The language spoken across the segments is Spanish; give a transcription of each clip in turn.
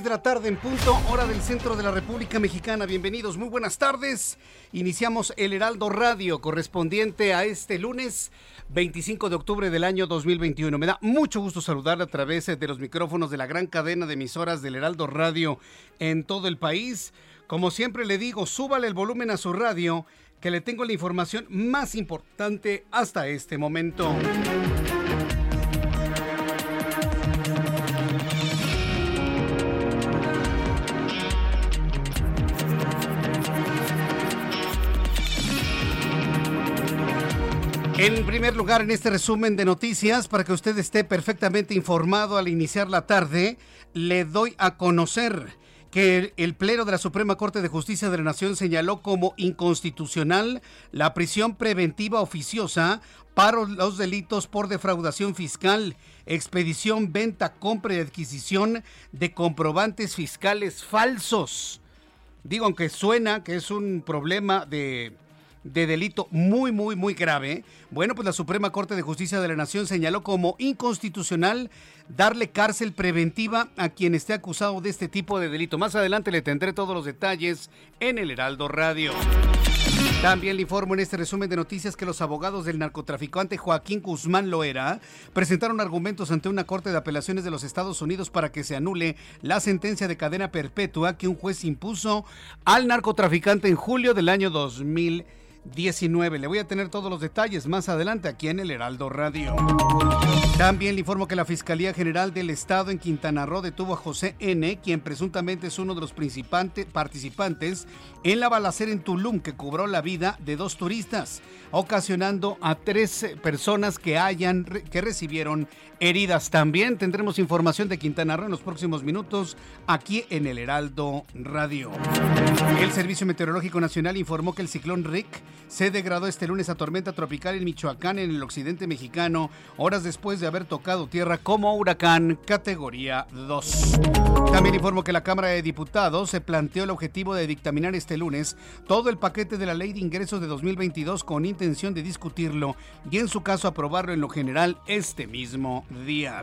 6 de la tarde en punto, hora del centro de la República Mexicana. Bienvenidos, muy buenas tardes. Iniciamos el Heraldo Radio correspondiente a este lunes 25 de octubre del año 2021. Me da mucho gusto saludarle a través de los micrófonos de la gran cadena de emisoras del Heraldo Radio en todo el país. Como siempre le digo, súbale el volumen a su radio, que le tengo la información más importante hasta este momento. En primer lugar, en este resumen de noticias, para que usted esté perfectamente informado al iniciar la tarde, le doy a conocer que el Pleno de la Suprema Corte de Justicia de la Nación señaló como inconstitucional la prisión preventiva oficiosa para los delitos por defraudación fiscal, expedición, venta, compra y adquisición de comprobantes fiscales falsos. Digo, aunque suena que es un problema de de delito muy, muy, muy grave, bueno, pues la Suprema Corte de Justicia de la Nación señaló como inconstitucional darle cárcel preventiva a quien esté acusado de este tipo de delito. Más adelante le tendré todos los detalles en el Heraldo Radio. También le informo en este resumen de noticias que los abogados del narcotraficante Joaquín Guzmán Loera presentaron argumentos ante una corte de apelaciones de los Estados Unidos para que se anule la sentencia de cadena perpetua que un juez impuso al narcotraficante en julio del año 2000. 19. Le voy a tener todos los detalles más adelante aquí en el Heraldo Radio. También le informo que la Fiscalía General del Estado en Quintana Roo detuvo a José N., quien presuntamente es uno de los participantes en la balacera en Tulum que cobró la vida de dos turistas, ocasionando a tres personas que hayan que recibieron heridas. También tendremos información de Quintana Roo en los próximos minutos aquí en el Heraldo Radio. El Servicio Meteorológico Nacional informó que el ciclón Rick se degradó este lunes a tormenta tropical en Michoacán, en el occidente mexicano, horas después de haber tocado tierra como huracán categoría 2. También informó que la Cámara de Diputados se planteó el objetivo de dictaminar este lunes todo el paquete de la Ley de Ingresos de 2022 con intención de discutirlo y en su caso aprobarlo en lo general este mismo día.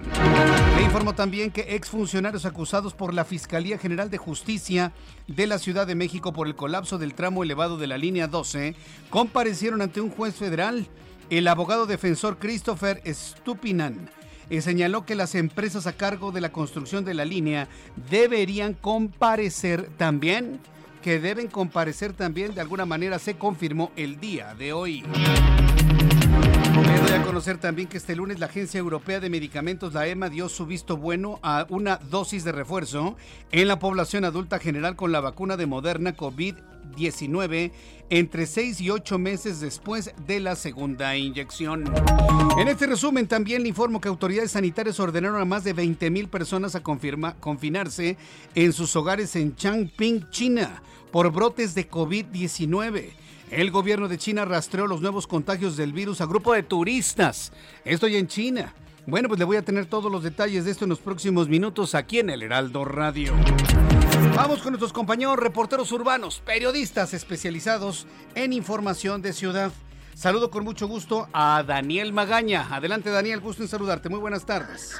Le informó también que exfuncionarios acusados por la Fiscalía General de Justicia de la Ciudad de México por el colapso del tramo elevado de la línea 12 comparecieron ante un juez federal. El abogado defensor Christopher Stupinan eh, señaló que las empresas a cargo de la construcción de la línea deberían comparecer también, que deben comparecer también, de alguna manera se confirmó el día de hoy. Doy a conocer también que este lunes la Agencia Europea de Medicamentos, la EMA, dio su visto bueno a una dosis de refuerzo en la población adulta general con la vacuna de Moderna COVID-19 entre 6 y 8 meses después de la segunda inyección. En este resumen también le informo que autoridades sanitarias ordenaron a más de 20 mil personas a confinarse en sus hogares en Changping, China, por brotes de COVID-19. El gobierno de China rastreó los nuevos contagios del virus a grupo de turistas. Estoy en China. Bueno, pues le voy a tener todos los detalles de esto en los próximos minutos aquí en el Heraldo Radio. Vamos con nuestros compañeros reporteros urbanos, periodistas especializados en información de ciudad. Saludo con mucho gusto a Daniel Magaña. Adelante, Daniel, gusto en saludarte. Muy buenas tardes.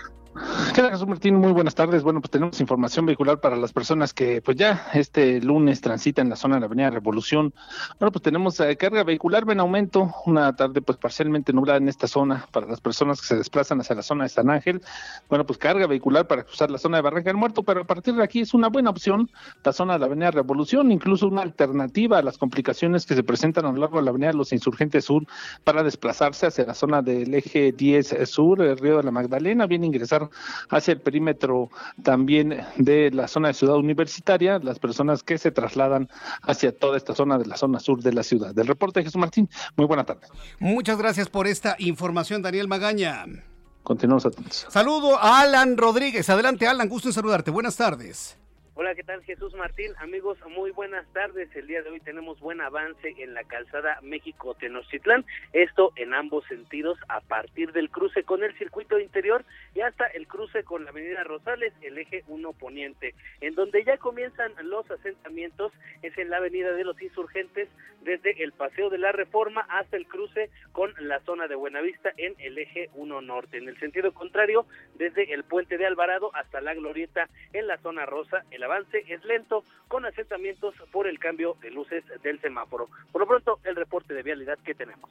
¿Qué tal, Jesús Martín? Muy buenas tardes. Bueno, pues tenemos información vehicular para las personas que pues ya este lunes transitan la zona de la Avenida Revolución. Bueno, pues tenemos eh, carga vehicular en aumento, una tarde pues parcialmente nublada en esta zona para las personas que se desplazan hacia la zona de San Ángel. Bueno, pues carga vehicular para cruzar la zona de Barranca del Muerto, pero a partir de aquí es una buena opción la zona de la Avenida Revolución, incluso una alternativa a las complicaciones que se presentan a lo largo de la Avenida Los Insurgentes Sur para desplazarse hacia la zona del eje 10 Sur, el Río de la Magdalena, bien ingresar hacia el perímetro también de la zona de ciudad universitaria, las personas que se trasladan hacia toda esta zona de la zona sur de la ciudad. Del reporte de Jesús Martín, muy buena tarde. Muchas gracias por esta información, Daniel Magaña. Continuamos atentos. Saludo a Alan Rodríguez. Adelante, Alan, gusto en saludarte. Buenas tardes. Hola, ¿qué tal Jesús Martín? Amigos, muy buenas tardes. El día de hoy tenemos buen avance en la calzada México-Tenochtitlán, esto en ambos sentidos, a partir del cruce con el circuito interior y hasta el cruce con la avenida Rosales, el eje 1 poniente. En donde ya comienzan los asentamientos es en la avenida de los insurgentes, desde el Paseo de la Reforma hasta el cruce con la zona de Buenavista en el eje 1 norte. En el sentido contrario, desde el puente de Alvarado hasta la Glorieta en la zona rosa, el avance es lento con asentamientos por el cambio de luces del semáforo. Por lo pronto, el reporte de vialidad que tenemos.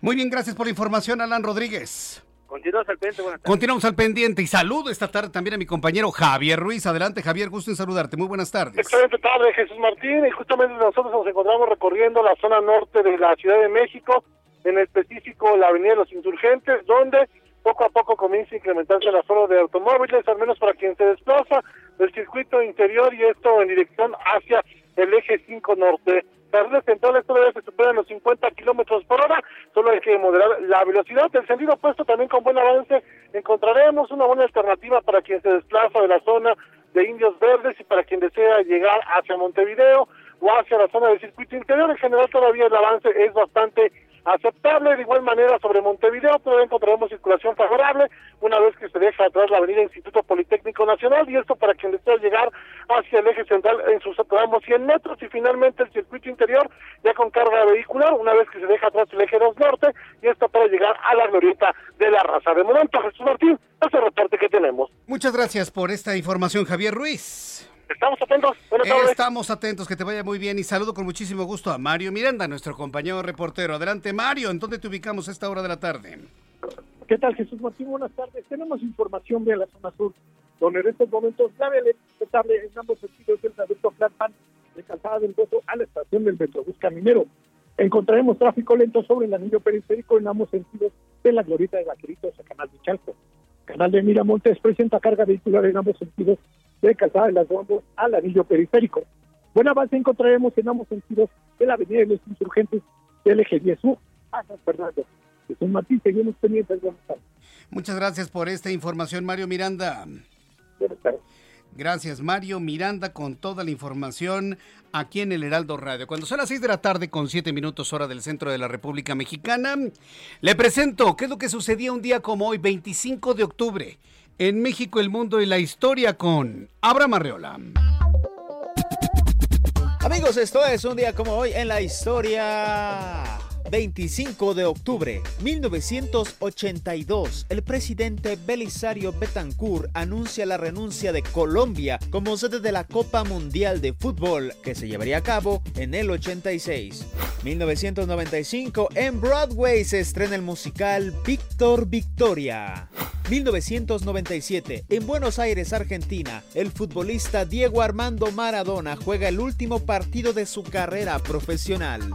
Muy bien, gracias por la información, Alan Rodríguez. Continuamos al pendiente, buenas tardes. Continuamos al pendiente y saludo esta tarde también a mi compañero Javier Ruiz. Adelante, Javier, gusto en saludarte. Muy buenas tardes. Excelente tarde, Jesús Martín. Y justamente nosotros nos encontramos recorriendo la zona norte de la Ciudad de México, en específico la Avenida de los Insurgentes, donde poco a poco comienza a incrementarse la zona de automóviles, al menos para quien se desplaza del circuito interior y esto en dirección hacia el eje 5 norte. Las redes centrales todavía se superan los 50 kilómetros por hora, solo hay que moderar la velocidad. El sentido opuesto también con buen avance encontraremos una buena alternativa para quien se desplaza de la zona de Indios Verdes y para quien desea llegar hacia Montevideo o hacia la zona del circuito interior. En general todavía el avance es bastante aceptable. De igual manera, sobre Montevideo todavía encontraremos circulación favorable una vez que se deja atrás la avenida Instituto Politécnico Nacional y esto para quien desea llegar hacia el eje central en sus tramos 100 metros y finalmente el circuito interior ya con carga vehicular una vez que se deja atrás el eje 2 norte y esto para llegar a la glorieta de la raza. De momento, Jesús Martín, ese reporte que tenemos. Muchas gracias por esta información, Javier Ruiz. Estamos atentos. Buenas tardes. Estamos atentos, que te vaya muy bien y saludo con muchísimo gusto a Mario Miranda, nuestro compañero reportero. Adelante, Mario, ¿en dónde te ubicamos a esta hora de la tarde? ¿Qué tal, Jesús Martín? Buenas tardes. Tenemos información de la zona sur, donde en estos momentos la respetable en ambos sentidos del trayecto Flatman de Calzada del Gozo a la estación del Metrobús Caminero. Encontraremos tráfico lento sobre el anillo periférico en ambos sentidos de la glorieta de Vaqueritos a Canal de Chalco. Canal de Miramontes presenta carga vehicular en ambos sentidos de Calzada de las Bombos al anillo periférico. Buen avance encontraremos en ambos sentidos de la avenida de los insurgentes del eje 10 sur a San Fernando. Jesús Martín, seguimos pendientes. Buenas tardes. Muchas gracias por esta información, Mario Miranda. Buenas tardes. Gracias, Mario Miranda, con toda la información aquí en el Heraldo Radio. Cuando son las 6 de la tarde, con 7 minutos hora del centro de la República Mexicana, le presento qué es lo que sucedía un día como hoy, 25 de octubre, en México, el mundo y la historia con Abraham Arreola. Amigos, esto es un día como hoy en la historia. 25 de octubre 1982, el presidente Belisario Betancourt anuncia la renuncia de Colombia como sede de la Copa Mundial de Fútbol que se llevaría a cabo en el 86. 1995, en Broadway se estrena el musical Víctor Victoria. 1997, en Buenos Aires, Argentina, el futbolista Diego Armando Maradona juega el último partido de su carrera profesional.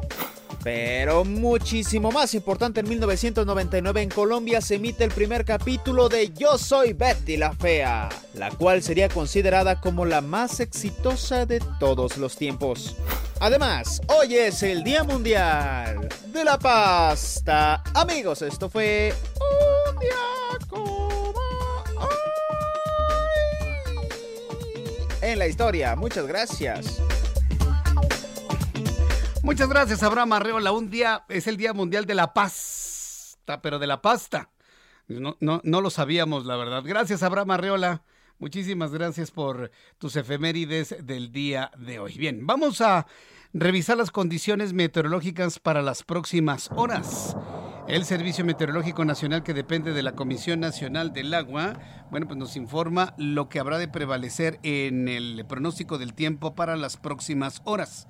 Pero muchísimo más importante, en 1999 en Colombia se emite el primer capítulo de Yo Soy Betty la Fea, la cual sería considerada como la más exitosa de todos los tiempos. Además, hoy es el Día Mundial de la Pasta. Amigos, esto fue un día como hoy en la historia. Muchas gracias. Muchas gracias, Abraham Arreola. Un día es el Día Mundial de la Pasta, pero de la pasta. No, no, no lo sabíamos, la verdad. Gracias, Abraham Arreola. Muchísimas gracias por tus efemérides del día de hoy. Bien, vamos a revisar las condiciones meteorológicas para las próximas horas. El Servicio Meteorológico Nacional, que depende de la Comisión Nacional del Agua, bueno, pues nos informa lo que habrá de prevalecer en el pronóstico del tiempo para las próximas horas.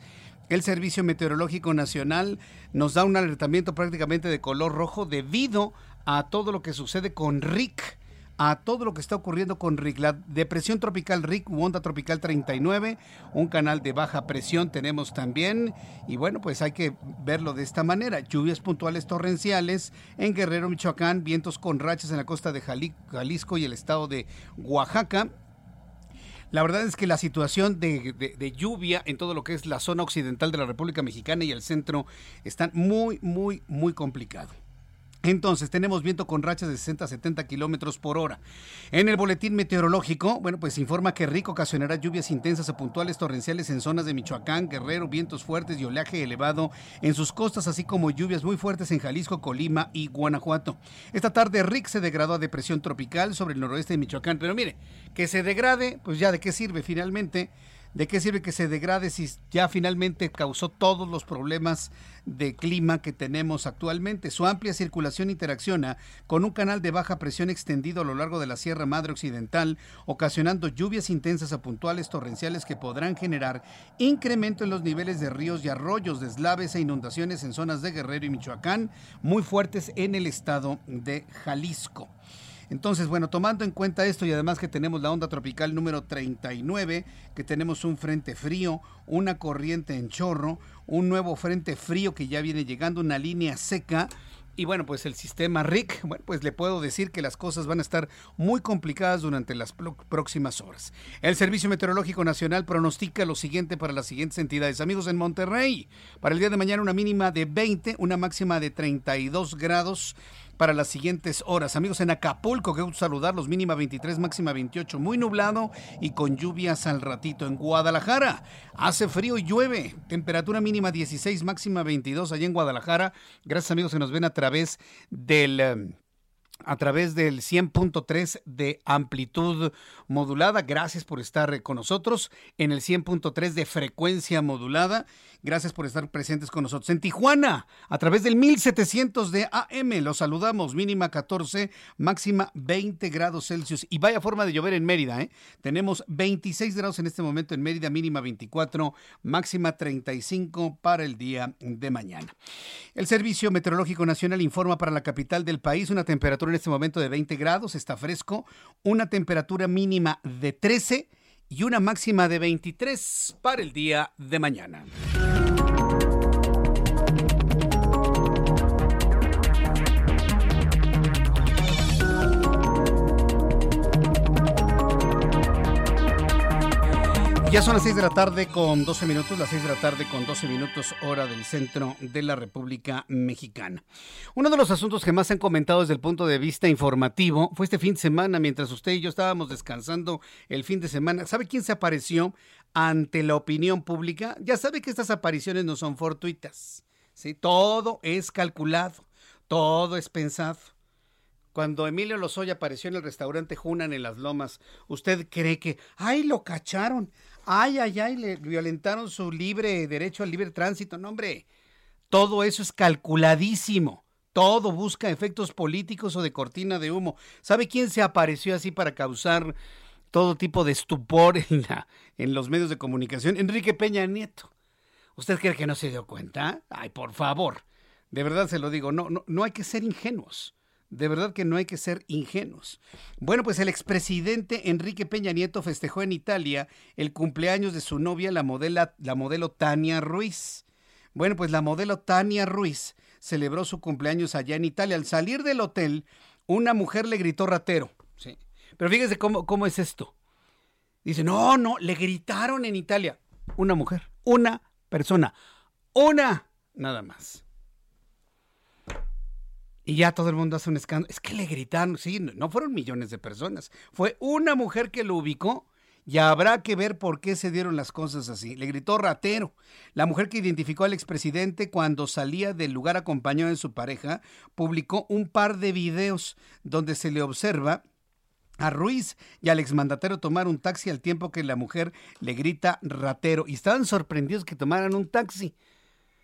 El Servicio Meteorológico Nacional nos da un alertamiento prácticamente de color rojo debido a todo lo que sucede con Rick a todo lo que está ocurriendo con Rick. La depresión tropical Rick onda tropical 39, un canal de baja presión tenemos también. Y bueno, pues hay que verlo de esta manera. Lluvias puntuales torrenciales en Guerrero, Michoacán, vientos con rachas en la costa de Jalisco y el estado de Oaxaca. La verdad es que la situación de, lluvia en todo lo que es la zona occidental de la República Mexicana y el centro están muy, muy, muy complicados. Entonces, tenemos viento con rachas de 60 a 70 kilómetros por hora. En el boletín meteorológico, bueno, pues informa que Rico ocasionará lluvias intensas o puntuales torrenciales en zonas de Michoacán, Guerrero, vientos fuertes y oleaje elevado en sus costas, así como lluvias muy fuertes en Jalisco, Colima y Guanajuato. Esta tarde, Rick se degradó a depresión tropical sobre el noroeste de Michoacán. Pero mire, que se degrade, pues ya de qué sirve finalmente ¿De qué sirve que se degrade si ya finalmente causó todos los problemas de clima que tenemos actualmente? Su amplia circulación interacciona con un canal de baja presión extendido a lo largo de la Sierra Madre Occidental, ocasionando lluvias intensas a puntuales torrenciales que podrán generar incremento en los niveles de ríos y arroyos, deslaves e inundaciones en zonas de Guerrero y Michoacán, muy fuertes en el estado de Jalisco. Entonces, bueno, tomando en cuenta esto y además que tenemos la onda tropical número 39, que tenemos un frente frío, una corriente en chorro, un nuevo frente frío que ya viene llegando, una línea seca, y bueno, pues el sistema RIC, bueno, pues le puedo decir que las cosas van a estar muy complicadas durante las próximas horas. El Servicio Meteorológico Nacional pronostica lo siguiente para las siguientes entidades. Amigos en Monterrey, para el día de mañana una mínima de 20, una máxima de 32 grados para las siguientes horas. Amigos, en Acapulco, que gusto saludarlos, mínima 23, máxima 28, muy nublado y con lluvias al ratito. En Guadalajara, hace frío y llueve, temperatura mínima 16, máxima 22 allá en Guadalajara. Gracias amigos que nos ven a través del... Eh, a través del 100.3 de amplitud modulada. Gracias por estar con nosotros en el 100.3 de frecuencia modulada Gracias por estar presentes con nosotros. En Tijuana, a través del 1700 de AM, los saludamos. Mínima 14, máxima 20 grados Celsius. Y vaya forma de llover en Mérida, ¿eh? Tenemos 26 grados en este momento en Mérida, mínima 24, máxima 35 para el día de mañana. El Servicio Meteorológico Nacional informa para la capital del país una temperatura en este momento de 20 grados, está fresco, una temperatura mínima de 13 y una máxima de 23 para el día de mañana. Ya son las 6 de la tarde con 12 minutos, las 6 de la tarde con 12 minutos hora del centro de la República Mexicana. Uno de los asuntos que más se han comentado desde el punto de vista informativo fue este fin de semana, mientras usted y yo estábamos descansando el fin de semana. ¿Sabe quién se apareció ante la opinión pública? Ya sabe que estas apariciones no son fortuitas. ¿sí? Todo es calculado, todo es pensado. Cuando Emilio Lozoya apareció en el restaurante Junan en Las Lomas, ¿usted cree que, ay, lo cacharon? Ay, ay, ay, le violentaron su libre derecho al libre tránsito. No, hombre, todo eso es calculadísimo. Todo busca efectos políticos o de cortina de humo. ¿Sabe quién se apareció así para causar todo tipo de estupor en, la, en los medios de comunicación? Enrique Peña Nieto. ¿Usted cree que no se dio cuenta? Ay, por favor. De verdad se lo digo, no, no, no hay que ser ingenuos. De verdad que no hay que ser ingenuos. Bueno, pues el expresidente Enrique Peña Nieto festejó en Italia el cumpleaños de su novia, la, la modelo Tania Ruiz. Bueno, pues la modelo Tania Ruiz celebró su cumpleaños allá en Italia. Al salir del hotel, una mujer le gritó ratero. Sí. Pero fíjese cómo, cómo es esto. Dice, no, no, le gritaron en Italia. Una mujer, una persona, una, nada más. Y ya todo el mundo hace un escándalo. Es que le gritaron, sí, no fueron millones de personas. Fue una mujer que lo ubicó y habrá que ver por qué se dieron las cosas así. Le gritó ratero. La mujer que identificó al expresidente cuando salía del lugar acompañado de su pareja publicó un par de videos donde se le observa a Ruiz y al exmandatero tomar un taxi al tiempo que la mujer le grita ratero. Y estaban sorprendidos que tomaran un taxi.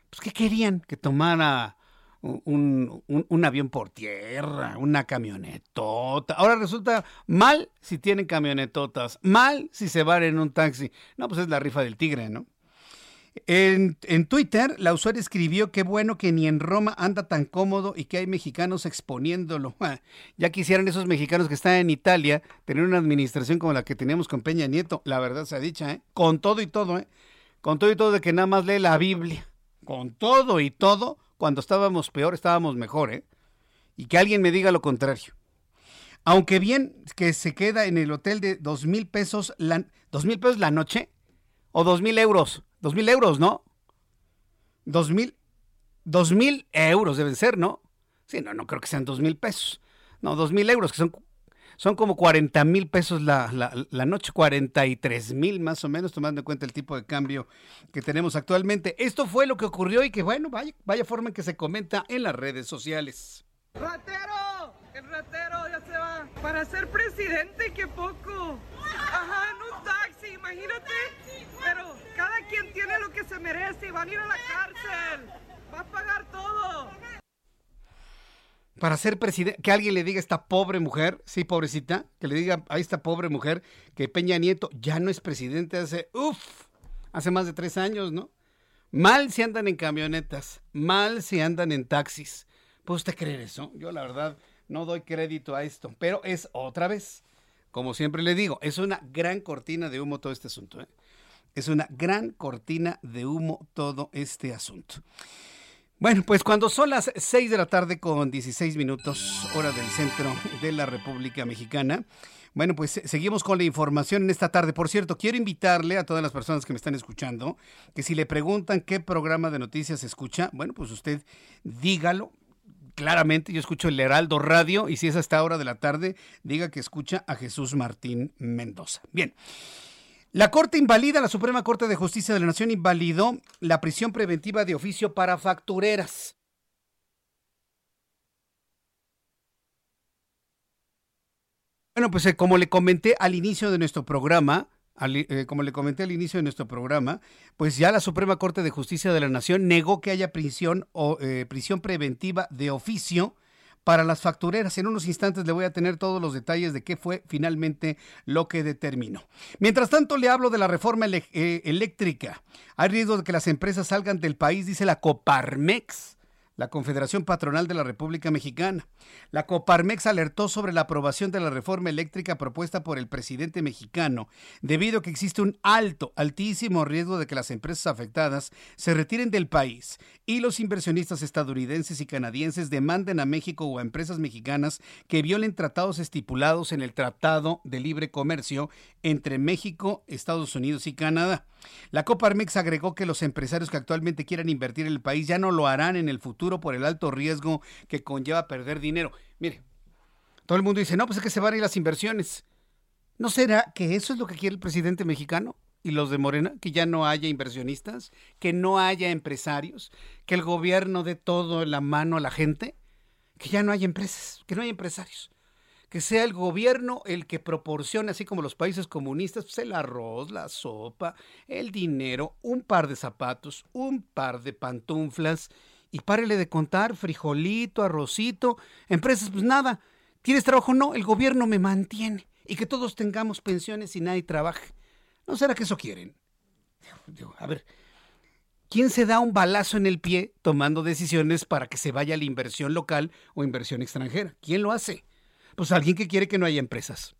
Pues, ¿qué querían? Que tomara un, un, avión por tierra, una camionetota. Ahora resulta mal si tienen camionetotas, mal si se van en un taxi. No, pues es la rifa del tigre, ¿no? En, en, Twitter, la usuaria escribió que bueno que ni en Roma anda tan cómodo y que hay mexicanos exponiéndolo. Ya quisieran esos mexicanos que están en Italia tener una administración como la que teníamos con Peña Nieto. La verdad se ha dicha, ¿eh? Con todo y todo, ¿eh? Con todo y todo de que nada más lee la Biblia. Con todo y todo cuando estábamos peor, estábamos mejor, ¿eh? Y que alguien me diga lo contrario. Aunque bien que se queda en el hotel de dos mil pesos la, dos mil pesos la noche o dos mil euros, dos mil euros, ¿no? Dos mil, dos mil euros deben ser, ¿no? Sí, no, no creo que sean dos mil pesos. No, dos mil euros, que son son como 40 mil pesos la, la, noche, 43 mil más o menos, tomando en cuenta el tipo de cambio que tenemos actualmente. Esto fue lo que ocurrió y que bueno, vaya, vaya forma en que se comenta en las redes sociales. ¡Ratero! El ratero ya se va. Para ser presidente, qué poco. Ajá, en un taxi, imagínate. Pero cada quien tiene lo que se merece y van a ir a la cárcel. Va a pagar todo para ser presidente, que alguien le diga a esta pobre mujer, sí, pobrecita, que le diga a esta pobre mujer que Peña Nieto ya no es presidente hace, uff, hace más de tres años, ¿no? Mal si andan en camionetas, mal si andan en taxis. ¿Puede usted creer eso? Yo la verdad no doy crédito a esto, pero es otra vez, como siempre le digo, es una gran cortina de humo todo este asunto. ¿eh? Es una gran cortina de humo todo este asunto. Bueno, pues cuando son las 6 de la tarde con 16 minutos, hora del centro de la República Mexicana, bueno, pues seguimos con la información en esta tarde. Por cierto, quiero invitarle a todas las personas que me están escuchando que si le preguntan qué programa de noticias escucha, bueno, pues usted dígalo. Claramente, yo escucho el Heraldo Radio y si es hasta hora de la tarde, diga que escucha a Jesús Martín Mendoza. Bien. La Corte invalida, la Suprema Corte de Justicia de la Nación invalidó la prisión preventiva de oficio para factureras. Bueno, pues eh, como le comenté al inicio de nuestro programa, eh, como le comenté al inicio de nuestro programa, pues ya la Suprema Corte de Justicia de la Nación negó que haya prisión o eh, prisión preventiva de oficio para las factureras. En unos instantes le voy a tener todos los detalles de qué fue finalmente lo que determinó. Mientras tanto, le hablo de la reforma eh, eléctrica. Hay riesgo de que las empresas salgan del país, dice la Coparmex la Confederación Patronal de la República Mexicana. La Coparmex alertó sobre la aprobación de la reforma eléctrica propuesta por el presidente mexicano, debido a que existe un alto, altísimo riesgo de que las empresas afectadas se retiren del país y los inversionistas estadounidenses y canadienses demanden a México o a empresas mexicanas que violen tratados estipulados en el Tratado de Libre Comercio entre México, Estados Unidos y Canadá. La Coparmex agregó que los empresarios que actualmente quieran invertir en el país ya no lo harán en el futuro por el alto riesgo que conlleva perder dinero. Mire, todo el mundo dice, no, pues es que se van a ir las inversiones. ¿No será que eso es lo que quiere el presidente mexicano? y los de Morena, que ya no haya inversionistas, que no haya empresarios, que el gobierno dé todo la mano a la gente, que ya no haya empresas, que no haya empresarios que sea el gobierno el que proporcione, así como los países comunistas, pues el arroz, la sopa, el dinero, un par de zapatos, un par de pantuflas, y párele de contar, frijolito, arrocito, empresas, pues nada. ¿Tienes trabajo? No, el gobierno me mantiene. Y que todos tengamos pensiones y nadie trabaje. ¿No será que eso quieren? a ver, ¿quién se da un balazo en el pie tomando decisiones para que se vaya la inversión local o inversión extranjera? ¿Quién lo hace? Pues alguien que quiere que no haya empresas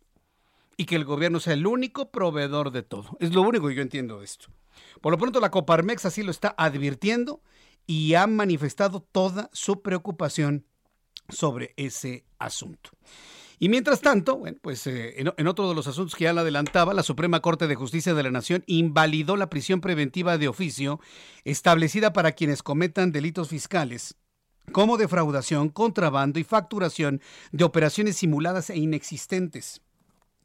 y que el gobierno sea el único proveedor de todo. Es lo único que yo entiendo de esto. Por lo pronto la Coparmex así lo está advirtiendo y ha manifestado toda su preocupación sobre ese asunto. Y mientras tanto, bueno, pues eh, en, otro de los asuntos que ya le adelantaba, la Suprema Corte de Justicia de la Nación invalidó la prisión preventiva de oficio establecida para quienes cometan delitos fiscales como defraudación, contrabando y facturación de operaciones simuladas e inexistentes.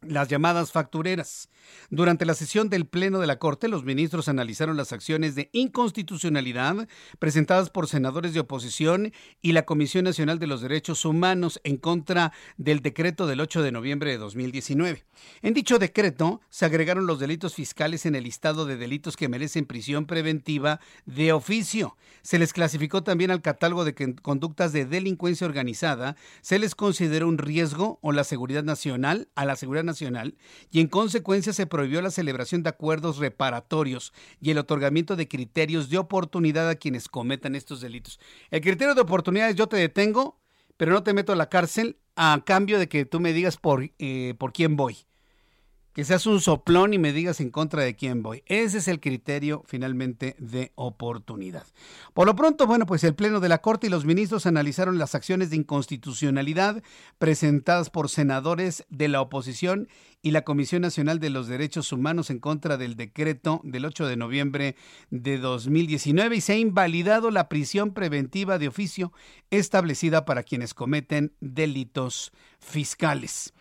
Las llamadas factureras. Durante la sesión del Pleno de la Corte, los ministros analizaron las acciones de inconstitucionalidad presentadas por senadores de oposición y la Comisión Nacional de los Derechos Humanos en contra del decreto del 8 de noviembre de 2019. En dicho decreto se agregaron los delitos fiscales en el listado de delitos que merecen prisión preventiva de oficio. Se les clasificó también al catálogo de conductas de delincuencia organizada, se les consideró un riesgo o la seguridad nacional a la seguridad nacional nacional y en consecuencia se prohibió la celebración de acuerdos reparatorios y el otorgamiento de criterios de oportunidad a quienes cometan estos delitos. El criterio de oportunidad es yo te detengo, pero no te meto a la cárcel a cambio de que tú me digas por, eh, por quién voy que seas un soplón y me digas en contra de quién voy. Ese es el criterio finalmente de oportunidad. Por lo pronto, bueno, pues el Pleno de la Corte y los ministros analizaron las acciones de inconstitucionalidad presentadas por senadores de la oposición y la Comisión Nacional de los Derechos Humanos en contra del decreto del 8 de noviembre de 2019 y se ha invalidado la prisión preventiva de oficio establecida para quienes cometen delitos fiscales.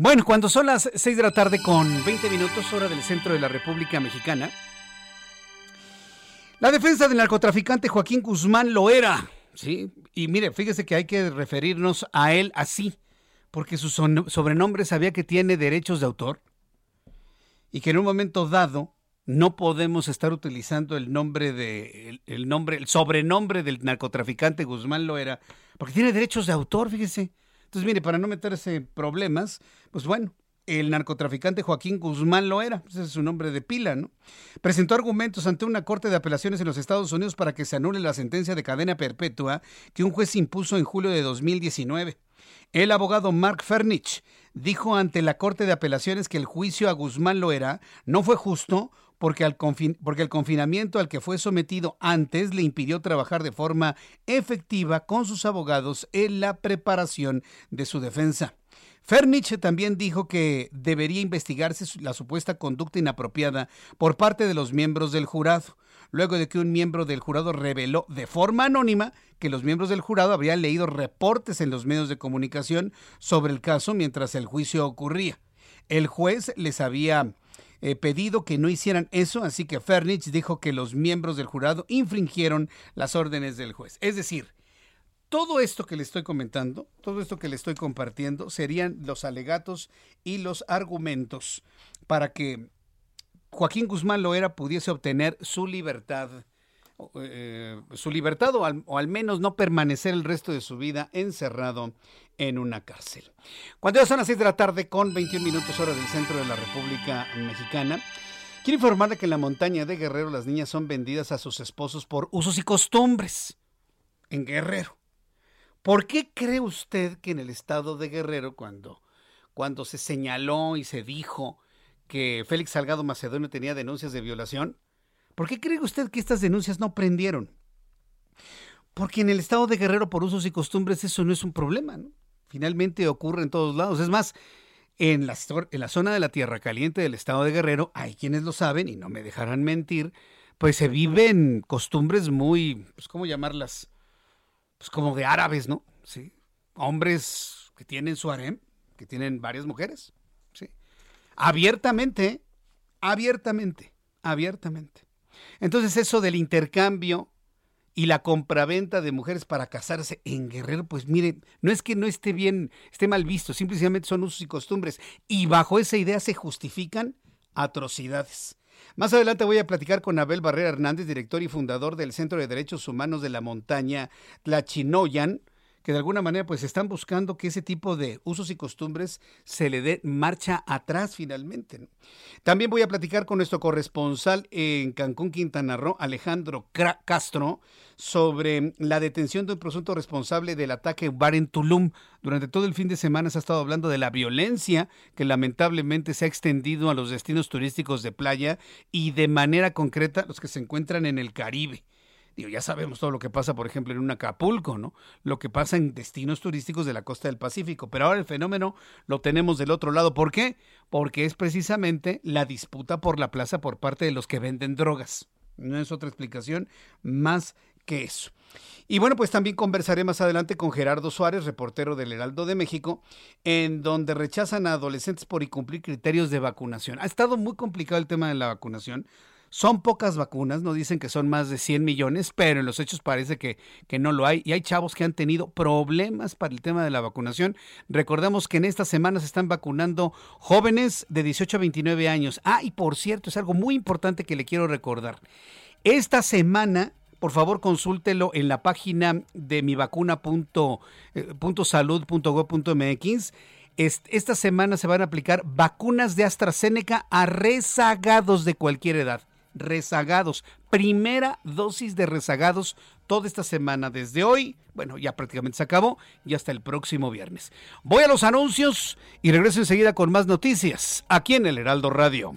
Bueno, cuando son las 6 de la tarde con 20 minutos hora del centro de la República Mexicana, la defensa del narcotraficante Joaquín Guzmán lo era, ¿sí? Y mire, fíjese que hay que referirnos a él así, porque su sobrenombre sabía que tiene derechos de autor y que en un momento dado no podemos estar utilizando el nombre de el, nombre el sobrenombre del narcotraficante Guzmán Loera porque tiene derechos de autor, fíjese. Entonces, mire, para no meterse en problemas, pues bueno, el narcotraficante Joaquín Guzmán lo era, ese es su nombre de pila, ¿no? Presentó argumentos ante una corte de apelaciones en los Estados Unidos para que se anule la sentencia de cadena perpetua que un juez impuso en julio de 2019. El abogado Mark Fernich dijo ante la corte de apelaciones que el juicio a Guzmán Loera no fue justo porque, porque el confinamiento al que fue sometido antes le impidió trabajar de forma efectiva con sus abogados en la preparación de su defensa. Fernich también dijo que debería investigarse la supuesta conducta inapropiada por parte de los miembros del jurado, luego de que un miembro del jurado reveló de forma anónima que los miembros del jurado habrían leído reportes en los medios de comunicación sobre el caso mientras el juicio ocurría. El juez les había eh, pedido que no hicieran eso, así que Fernich dijo que los miembros del jurado infringieron las órdenes del juez. Es decir, todo esto que le estoy comentando, todo esto que le estoy compartiendo, serían los alegatos y los argumentos para que Joaquín Guzmán Loera pudiese obtener su libertad eh, su libertad o al, menos no permanecer el resto de su vida encerrado en una cárcel. Cuando ya son las 6 de la tarde con 21 minutos hora del centro de la República Mexicana, quiero informarle que en la montaña de Guerrero las niñas son vendidas a sus esposos por usos y costumbres. En Guerrero. ¿Por qué cree usted que en el estado de Guerrero, cuando, cuando se señaló y se dijo que Félix Salgado Macedonio tenía denuncias de violación, ¿Por qué cree usted que estas denuncias no prendieron? Porque en el estado de Guerrero, por usos y costumbres, eso no es un problema. ¿no? Finalmente ocurre en todos lados. Es más, en la, zona de la Tierra Caliente del estado de Guerrero, hay quienes lo saben y no me dejarán mentir, pues se viven costumbres muy, pues, ¿cómo llamarlas? Pues como de árabes, ¿no? Sí. Hombres que tienen su harem, que tienen varias mujeres, ¿sí? Abiertamente, abiertamente, abiertamente. Entonces eso del intercambio y la compraventa de mujeres para casarse en Guerrero, pues miren, no es que no esté bien, esté mal visto, simplemente son usos y costumbres. Y bajo esa idea se justifican atrocidades. Más adelante voy a platicar con Abel Barrera Hernández, director y fundador del Centro de Derechos Humanos de la Montaña Tlachinoyan, que de alguna manera pues están buscando que ese tipo de usos y costumbres se le dé marcha atrás finalmente. También voy a platicar con nuestro corresponsal en Cancún, Quintana Roo, Alejandro Castro, sobre la detención de un presunto responsable del ataque bar en Tulum. Durante todo el fin de semana se ha estado hablando de la violencia que lamentablemente se ha extendido a los destinos turísticos de playa y de manera concreta los que se encuentran en el Caribe ya sabemos todo lo que pasa, por ejemplo, en un Acapulco, ¿no? Lo que pasa en destinos turísticos de la costa del Pacífico. Pero ahora el fenómeno lo tenemos del otro lado. ¿Por qué? Porque es precisamente la disputa por la plaza por parte de los que venden drogas. No es otra explicación más que eso. Y bueno, pues también conversaré más adelante con Gerardo Suárez, reportero del Heraldo de México, en donde rechazan a adolescentes por incumplir criterios de vacunación. Ha estado muy complicado el tema de la vacunación. Son pocas vacunas, no dicen que son más de 100 millones, pero en los hechos parece que, que, no lo hay. Y hay chavos que han tenido problemas para el tema de la vacunación. Recordemos que en esta semana se están vacunando jóvenes de 18 a 29 años. Ah, y por cierto, es algo muy importante que le quiero recordar. Esta semana por favor consúltelo en la página de mivacuna.salud.gov.mx. Esta semana se van a aplicar vacunas de AstraZeneca a rezagados de cualquier edad. Rezagados. Primera dosis de rezagados toda esta semana desde hoy. Bueno, ya prácticamente se acabó y hasta el próximo viernes. Voy a los anuncios y regreso enseguida con más noticias aquí en el Heraldo Radio.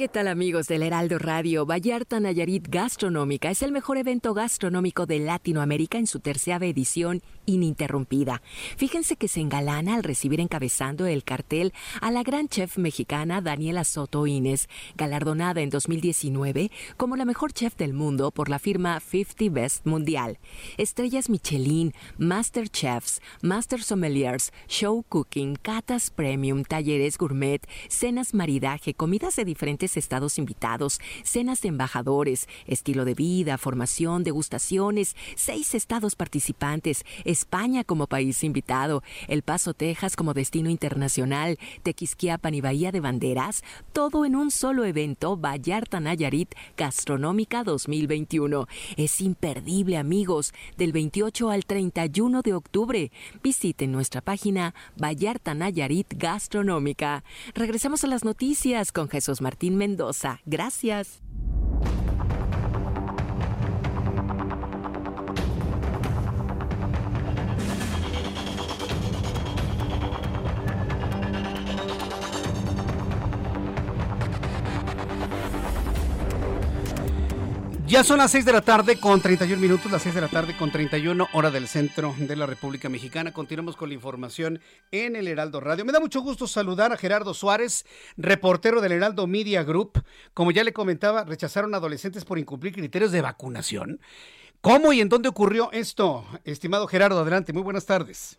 ¿Qué tal amigos del Heraldo Radio? Vallarta Nayarit Gastronómica es el mejor evento gastronómico de Latinoamérica en su tercera edición ininterrumpida. Fíjense que se engalana al recibir encabezando el cartel a la gran chef mexicana Daniela Soto Inés, galardonada en 2019 como la mejor chef del mundo por la firma 50 Best Mundial. Estrellas Michelin, Master Chefs, Master Sommeliers, Show Cooking, catas premium, talleres gourmet, cenas maridaje, comidas de diferentes estados invitados, cenas de embajadores, estilo de vida, formación, degustaciones, seis estados participantes, España como país invitado, El Paso, Texas como destino internacional, Tequisquiapan y Bahía de Banderas, todo en un solo evento Vallarta Nayarit Gastronómica 2021. Es imperdible, amigos, del 28 al 31 de octubre. Visiten nuestra página Vallarta Nayarit Gastronómica. Regresamos a las noticias con Jesús Martín Mendoza. Gracias. Ya son las 6 de la tarde con 31 minutos, las 6 de la tarde con 31 hora del centro de la República Mexicana. Continuamos con la información en el Heraldo Radio. Me da mucho gusto saludar a Gerardo Suárez, reportero del Heraldo Media Group. Como ya le comentaba, rechazaron adolescentes por incumplir criterios de vacunación. ¿Cómo y en dónde ocurrió esto? Estimado Gerardo, adelante, muy buenas tardes.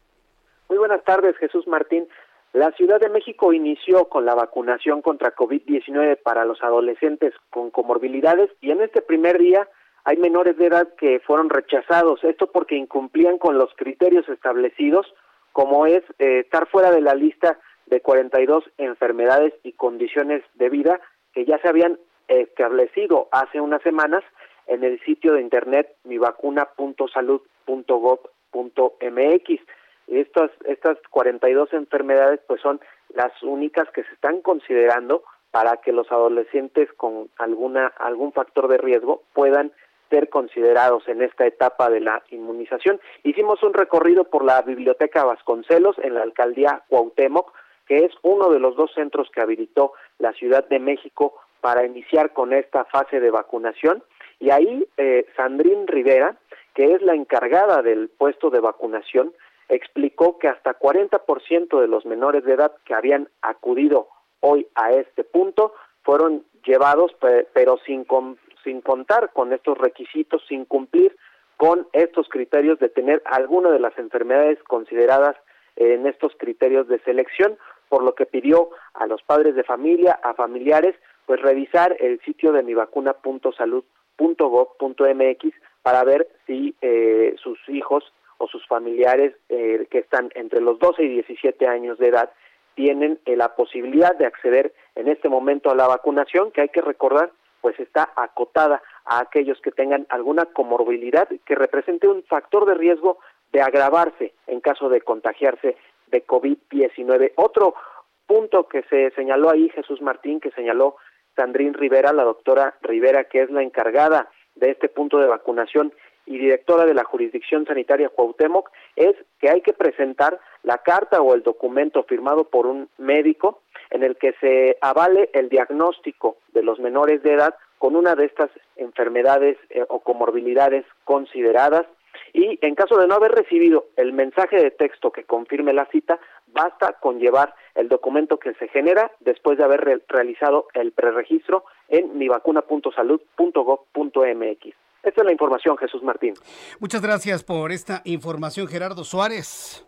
Muy buenas tardes, Jesús Martín. La Ciudad de México inició con la vacunación contra COVID-19 para los adolescentes con comorbilidades y en este primer día hay menores de edad que fueron rechazados, esto porque incumplían con los criterios establecidos, como es eh, estar fuera de la lista de 42 enfermedades y condiciones de vida que ya se habían establecido hace unas semanas en el sitio de internet mivacuna.salud.gov.mx. Estas, estas 42 enfermedades pues son las únicas que se están considerando para que los adolescentes con alguna algún factor de riesgo puedan ser considerados en esta etapa de la inmunización. Hicimos un recorrido por la Biblioteca Vasconcelos en la alcaldía Cuauhtémoc, que es uno de los dos centros que habilitó la Ciudad de México para iniciar con esta fase de vacunación. Y ahí eh, Sandrín Rivera, que es la encargada del puesto de vacunación, explicó que hasta 40% de los menores de edad que habían acudido hoy a este punto fueron llevados, pero sin, sin contar con estos requisitos, sin cumplir con estos criterios de tener alguna de las enfermedades consideradas en estos criterios de selección, por lo que pidió a los padres de familia, a familiares, pues revisar el sitio de mivacuna.salud.gov.mx para ver si eh, sus hijos o sus familiares eh, que están entre los 12 y 17 años de edad tienen eh, la posibilidad de acceder en este momento a la vacunación, que hay que recordar, pues está acotada a aquellos que tengan alguna comorbilidad que represente un factor de riesgo de agravarse en caso de contagiarse de COVID-19. Otro punto que se señaló ahí, Jesús Martín, que señaló Sandrín Rivera, la doctora Rivera, que es la encargada de este punto de vacunación y directora de la jurisdicción sanitaria Cuauhtémoc, es que hay que presentar la carta o el documento firmado por un médico en el que se avale el diagnóstico de los menores de edad con una de estas enfermedades eh, o comorbilidades consideradas y en caso de no haber recibido el mensaje de texto que confirme la cita, basta con llevar el documento que se genera después de haber realizado el preregistro en mivacuna.salud.gov.mx. Esta es la información, Jesús Martín. Muchas gracias por esta información, Gerardo Suárez.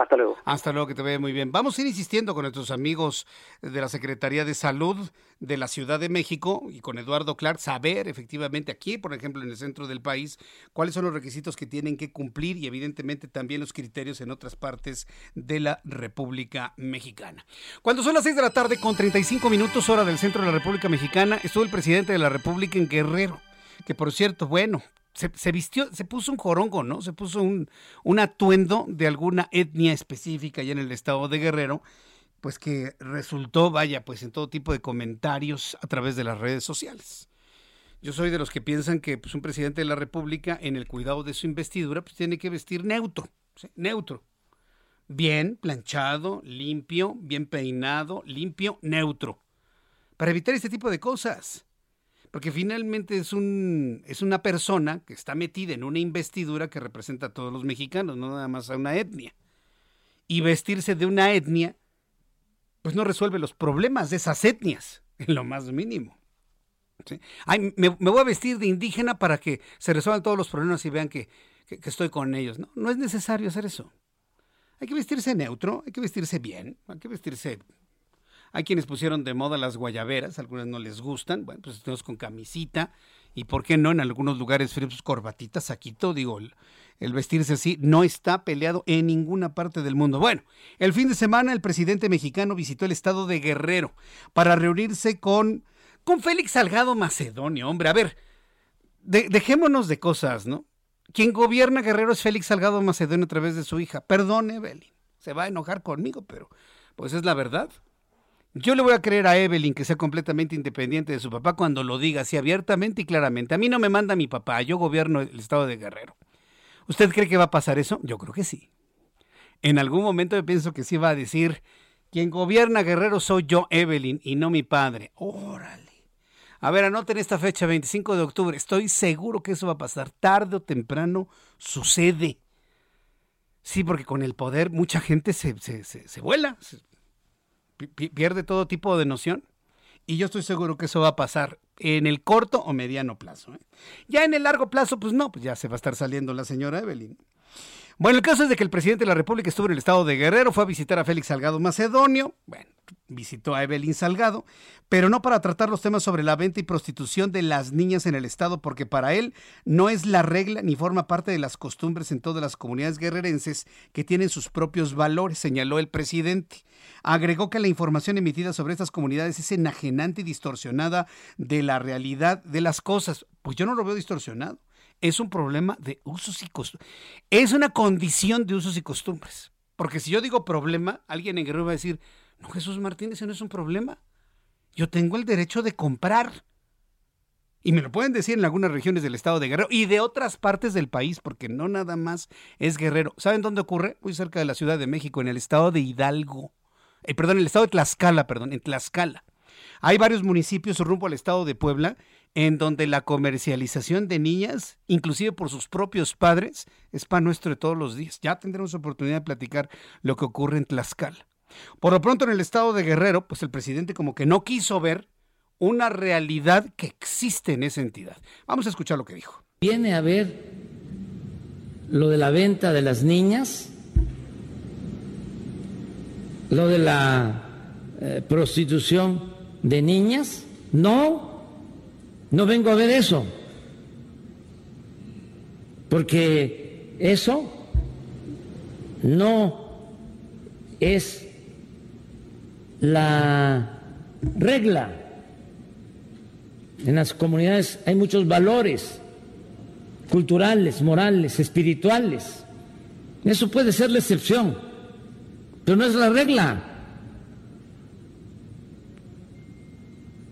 Hasta luego. Hasta luego, que te vea muy bien. Vamos a ir insistiendo con nuestros amigos de la Secretaría de Salud de la Ciudad de México y con Eduardo Clark, saber efectivamente aquí, por ejemplo, en el centro del país, cuáles son los requisitos que tienen que cumplir y evidentemente también los criterios en otras partes de la República Mexicana. Cuando son las 6 de la tarde con 35 minutos hora del centro de la República Mexicana, estuvo el presidente de la República en Guerrero que por cierto, bueno, se, vistió, se puso un jorongo, ¿no? Se puso un, un atuendo de alguna etnia específica allá en el estado de Guerrero, pues que resultó, vaya, pues en todo tipo de comentarios a través de las redes sociales. Yo soy de los que piensan que pues, un presidente de la República, en el cuidado de su investidura, pues tiene que vestir neutro, neutro. Bien planchado, limpio, bien peinado, limpio, neutro. Para evitar este tipo de cosas porque finalmente es, un, es una persona que está metida en una investidura que representa a todos los mexicanos, no nada más a una etnia. Y vestirse de una etnia, pues no resuelve los problemas de esas etnias, en lo más mínimo. Ay, me, voy a vestir de indígena para que se resuelvan todos los problemas y vean que, que estoy con ellos. No, no es necesario hacer eso. Hay que vestirse neutro, hay que vestirse bien, hay que vestirse hay quienes pusieron de moda las guayaberas, algunas no les gustan, bueno, pues tenemos con camisita y por qué no en algunos lugares fríos pues, corbatita, saquito, digo, el, vestirse así no está peleado en ninguna parte del mundo. Bueno, el fin de semana el presidente mexicano visitó el estado de Guerrero para reunirse con, con Félix Salgado Macedonio. Hombre, a ver, dejémonos de cosas, ¿no? Quien gobierna Guerrero es Félix Salgado Macedonio a través de su hija. Perdone, Evelyn, se va a enojar conmigo, pero pues es la verdad. Yo le voy a creer a Evelyn que sea completamente independiente de su papá cuando lo diga así abiertamente y claramente. A mí no me manda mi papá, yo gobierno el estado de Guerrero. ¿Usted cree que va a pasar eso? Yo creo que sí. En algún momento yo pienso que sí va a decir, quien gobierna Guerrero soy yo, Evelyn, y no mi padre. Órale. A ver, anoten esta fecha, 25 de octubre. Estoy seguro que eso va a pasar. Tarde o temprano sucede. Sí, porque con el poder mucha gente se, se, se, se vuela, pierde todo tipo de noción. Y yo estoy seguro que eso va a pasar en el corto o mediano plazo. ¿eh? Ya en el largo plazo, pues no, pues ya se va a estar saliendo la señora Evelyn. Bueno, el caso es de que el presidente de la República estuvo en el estado de Guerrero, fue a visitar a Félix Salgado Macedonio, bueno, visitó a Evelyn Salgado, pero no para tratar los temas sobre la venta y prostitución de las niñas en el estado, porque para él no es la regla ni forma parte de las costumbres en todas las comunidades guerrerenses que tienen sus propios valores, señaló el presidente. Agregó que la información emitida sobre estas comunidades es enajenante y distorsionada de la realidad de las cosas. Pues yo no lo veo distorsionado es un problema de usos y costumbres. Es una condición de usos y costumbres. Porque si yo digo problema, alguien en Guerrero va a decir, no, Jesús Martínez, eso no es un problema. Yo tengo el derecho de comprar. Y me lo pueden decir en algunas regiones del estado de Guerrero y de otras partes del país, porque no nada más es Guerrero. ¿Saben dónde ocurre? Muy cerca de la Ciudad de México, en el estado de Hidalgo. Eh, perdón, en el estado de Tlaxcala, perdón, en Tlaxcala. Hay varios municipios rumbo al estado de Puebla en donde la comercialización de niñas, inclusive por sus propios padres, es pan nuestro de todos los días. Ya tendremos oportunidad de platicar lo que ocurre en Tlaxcala. Por lo pronto en el estado de Guerrero, pues el presidente como que no quiso ver una realidad que existe en esa entidad. Vamos a escuchar lo que dijo. Viene a ver lo de la venta de las niñas, lo de la eh, prostitución de niñas. No, no vengo a ver eso, porque eso no es la regla. En las comunidades hay muchos valores culturales, morales, espirituales. Eso puede ser la excepción, pero no es la regla.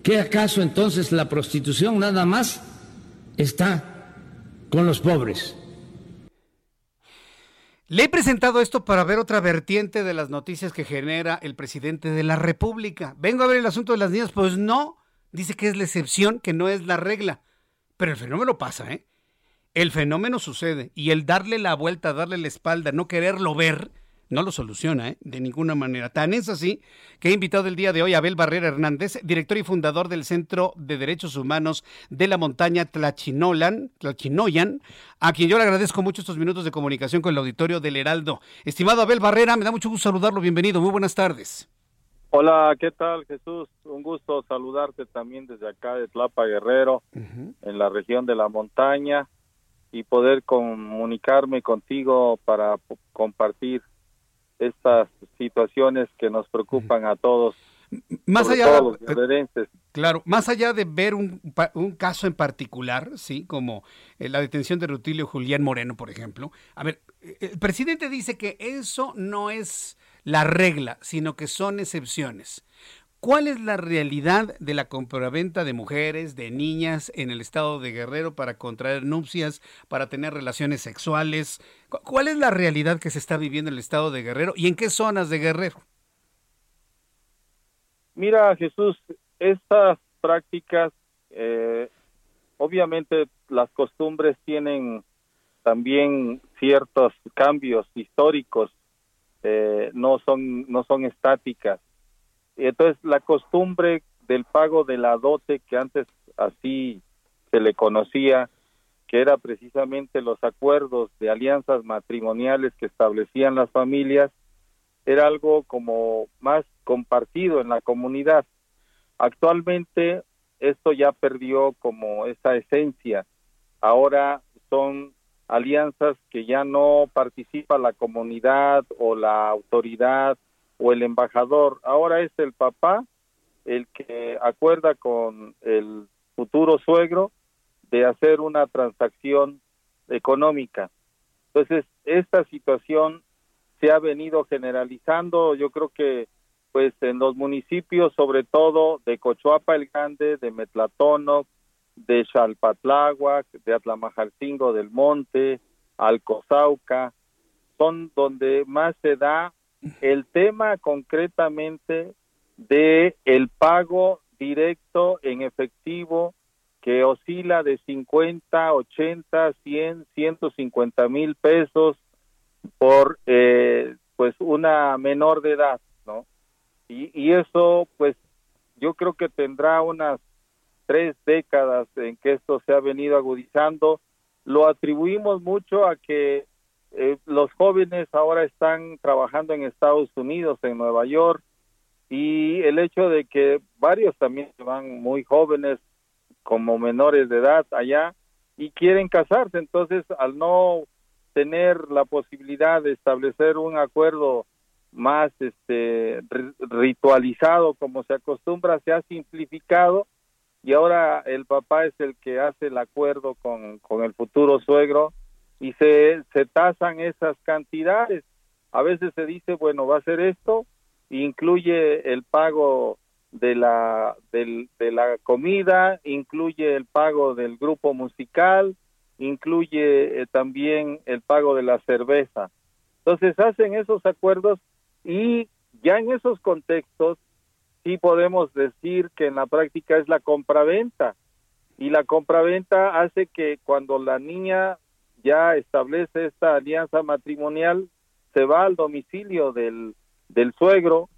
¿Qué acaso entonces la prostitución nada más está con los pobres? Le he presentado esto para ver otra vertiente de las noticias que genera el presidente de la República. Vengo a ver el asunto de las niñas, pues no, dice que es la excepción, que no es la regla. Pero el fenómeno pasa, ¿eh? El fenómeno sucede y el darle la vuelta, darle la espalda, no quererlo ver, no lo soluciona, ¿eh? de ninguna manera. Tan es así que he invitado el día de hoy a Abel Barrera Hernández, director y fundador del Centro de Derechos Humanos de la Montaña Tlachinolan, Tlachinoyan, a quien yo le agradezco mucho estos minutos de comunicación con el auditorio del Heraldo. Estimado Abel Barrera, me da mucho gusto saludarlo. Bienvenido, muy buenas tardes. Hola, ¿qué tal Jesús? Un gusto saludarte también desde acá de Tlapa Guerrero, en la región de la montaña, y poder comunicarme contigo para compartir estas situaciones que nos preocupan a todos. Más allá, de, los claro, más allá de ver un, un, caso en particular, sí, como eh, la detención de Rutilio Julián Moreno, por ejemplo. A ver, eh, el presidente dice que eso no es la regla, sino que son excepciones. ¿Cuál es la realidad de la compraventa de mujeres, de niñas en el estado de Guerrero para contraer nupcias, para tener relaciones sexuales? ¿Cuál es la realidad que se está viviendo en el estado de Guerrero y en qué zonas de Guerrero? Mira, Jesús, estas prácticas, eh, obviamente las costumbres tienen también ciertos cambios históricos, eh, no son no son estáticas entonces la costumbre del pago de la dote que antes así se le conocía, que era precisamente los acuerdos de alianzas matrimoniales que establecían las familias, era algo como más compartido en la comunidad. Actualmente esto ya perdió como esa esencia. Ahora son alianzas que ya no participa la comunidad o la autoridad o el embajador. Ahora es el papá el que acuerda con el futuro suegro de hacer una transacción económica. Entonces, esta situación se ha venido generalizando, yo creo que pues en los municipios, sobre todo de Cochuapa el Grande, de Metlatono, de Xalpatláhuac, de Atlamajalcingo del Monte, Alcozauca, son donde más se da el tema concretamente de el pago directo en efectivo que oscila de 50, 80, 100, 150 mil pesos por eh, pues una menor de edad, ¿no? Y, y eso pues yo creo que tendrá unas tres décadas en que esto se ha venido agudizando. Lo atribuimos mucho a que eh, los jóvenes ahora están trabajando en Estados Unidos, en Nueva York, y el hecho de que varios también van muy jóvenes, como menores de edad allá, y quieren casarse, entonces al no tener la posibilidad de establecer un acuerdo más este ritualizado como se acostumbra, se ha simplificado y ahora el papá es el que hace el acuerdo con, con el futuro suegro y se, se tasan esas cantidades. A veces se dice, bueno, va a ser esto, incluye el pago de la, del, de la comida, incluye el pago del grupo musical, incluye eh, también el pago de la cerveza. Entonces hacen esos acuerdos y ya en esos contextos sí podemos decir que en la práctica es la compraventa y la compraventa hace que cuando la niña ya establece esta alianza matrimonial, se va al domicilio del, del suegro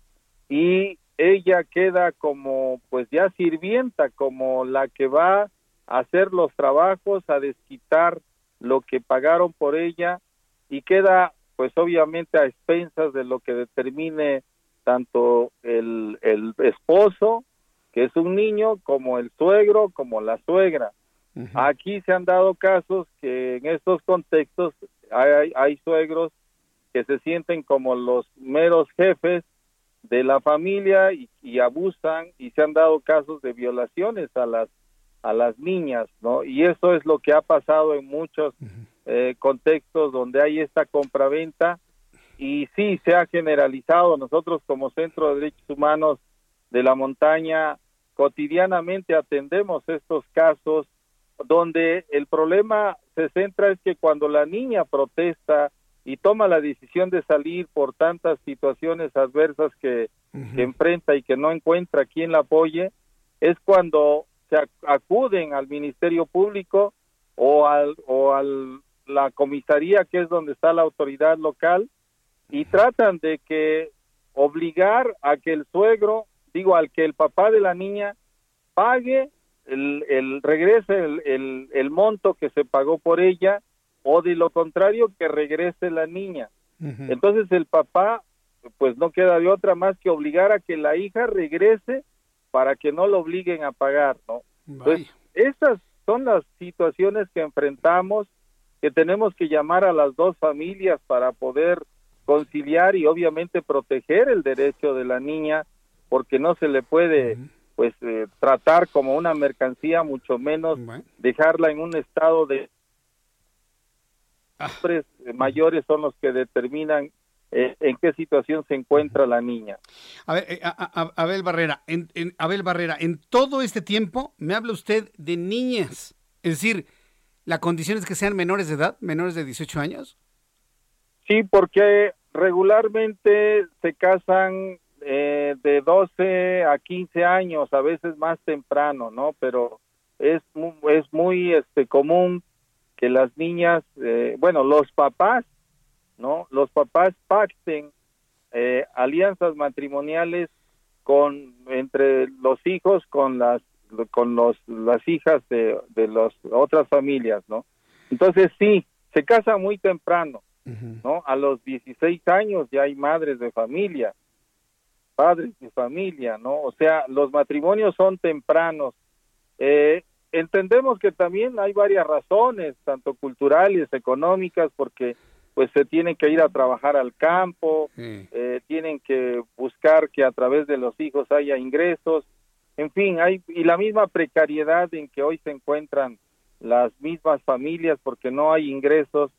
y ella queda como pues ya sirvienta, como la que va a hacer los trabajos, a desquitar lo que pagaron por ella y queda pues obviamente a expensas de lo que determine tanto el, el esposo, que es un niño, como el suegro, como la suegra. Aquí se han dado casos que en estos contextos hay, hay suegros que se sienten como los meros jefes de la familia y, abusan y se han dado casos de violaciones a las a las niñas, ¿no? Y eso es lo que ha pasado en muchos eh, contextos donde hay esta compraventa y sí se ha generalizado. Nosotros como Centro de Derechos Humanos de la Montaña cotidianamente atendemos estos casos donde el problema se centra es que cuando la niña protesta y toma la decisión de salir por tantas situaciones adversas que, enfrenta y que no encuentra quien la apoye, es cuando se acuden al Ministerio Público o al o al la comisaría que es donde está la autoridad local y tratan de que obligar a que el suegro, digo, al que el papá de la niña pague el, el regrese el, el, el monto que se pagó por ella o de lo contrario que regrese la niña. Entonces el papá pues no queda de otra más que obligar a que la hija regrese para que no lo obliguen a pagar, ¿no? Entonces, esas son las situaciones que enfrentamos, que tenemos que llamar a las dos familias para poder conciliar y obviamente proteger el derecho de la niña, porque no se le puede pues eh, tratar como una mercancía, mucho menos dejarla en un estado de hombres mayores son los que determinan eh, en qué situación se encuentra la niña. A ver, eh, Abel Barrera, en, Abel Barrera, en todo este tiempo me habla usted de niñas, es decir, la condición es que sean menores de edad, menores de 18 años. Sí, porque regularmente se casan eh, de 12 a 15 años, a veces más temprano, ¿no? Pero es muy, es muy este común que las niñas, eh, bueno, los papás, ¿no? Los papás pacten eh, alianzas matrimoniales con entre los hijos con las con los las hijas de, de las otras familias, ¿no? Entonces sí, se casa muy temprano, ¿no? A los 16 años ya hay madres de familia, padres de familia, ¿no? O sea, los matrimonios son tempranos. Eh, entendemos que también hay varias razones, tanto culturales, económicas, porque pues se tienen que ir a trabajar al campo, eh, tienen que buscar que a través de los hijos haya ingresos, en fin, hay y la misma precariedad en que hoy se encuentran las mismas familias porque no hay ingresos,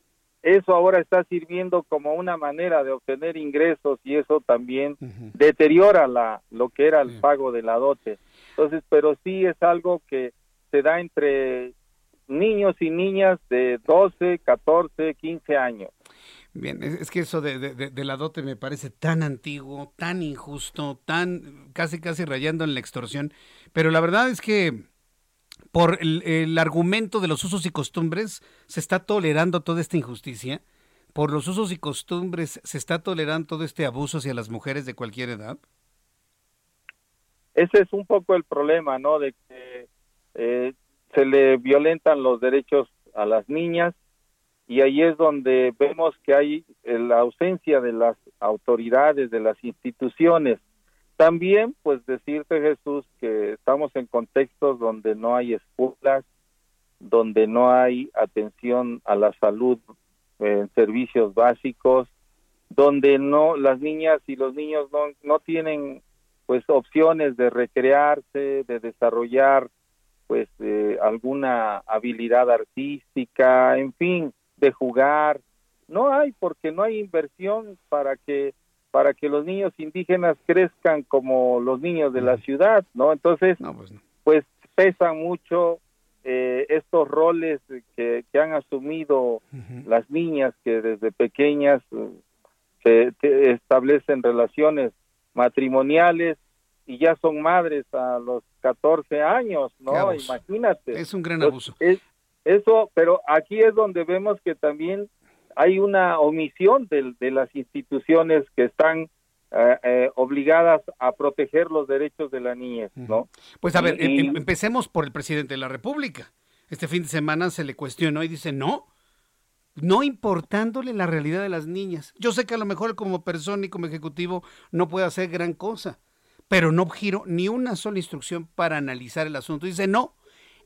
eso ahora está sirviendo como una manera de obtener ingresos y eso también deteriora la lo que era el pago de la dote. Entonces, pero sí es algo que se da entre niños y niñas de 12, 14, 15 años. Bien, es, que eso de, la dote me parece tan antiguo, tan injusto, tan casi casi rayando en la extorsión, pero la verdad es que por el, argumento de los usos y costumbres se está tolerando toda esta injusticia, por los usos y costumbres se está tolerando todo este abuso hacia las mujeres de cualquier edad. Ese es un poco el problema, ¿no? De que eh, se le violentan los derechos a las niñas y ahí es donde vemos que hay eh, la ausencia de las autoridades, de las instituciones. También, pues decirte Jesús que estamos en contextos donde no hay escuelas, donde no hay atención a la salud en servicios básicos, donde no las niñas y los niños no, no tienen pues opciones de recrearse, de desarrollar pues eh, alguna habilidad artística, en fin, de jugar. No hay porque no hay inversión para que para que los niños indígenas crezcan como los niños de la ciudad, ¿no? Entonces, pues, pues, pesan mucho eh, estos roles que, que han asumido las niñas que desde pequeñas eh, se establecen relaciones matrimoniales y ya son madres a los 14 años, ¿no? Imagínate. Es un gran abuso. eso, pero aquí es donde vemos que también hay una omisión de, de las instituciones que están eh, eh, obligadas a proteger los derechos de la niñez, ¿no? Pues a ver, em, empecemos por el presidente de la República. Este fin de semana se le cuestionó y dice, no, no importándole la realidad de las niñas. Yo sé que a lo mejor como persona y como ejecutivo no puede hacer gran cosa, pero no giro ni una sola instrucción para analizar el asunto. Dice, no,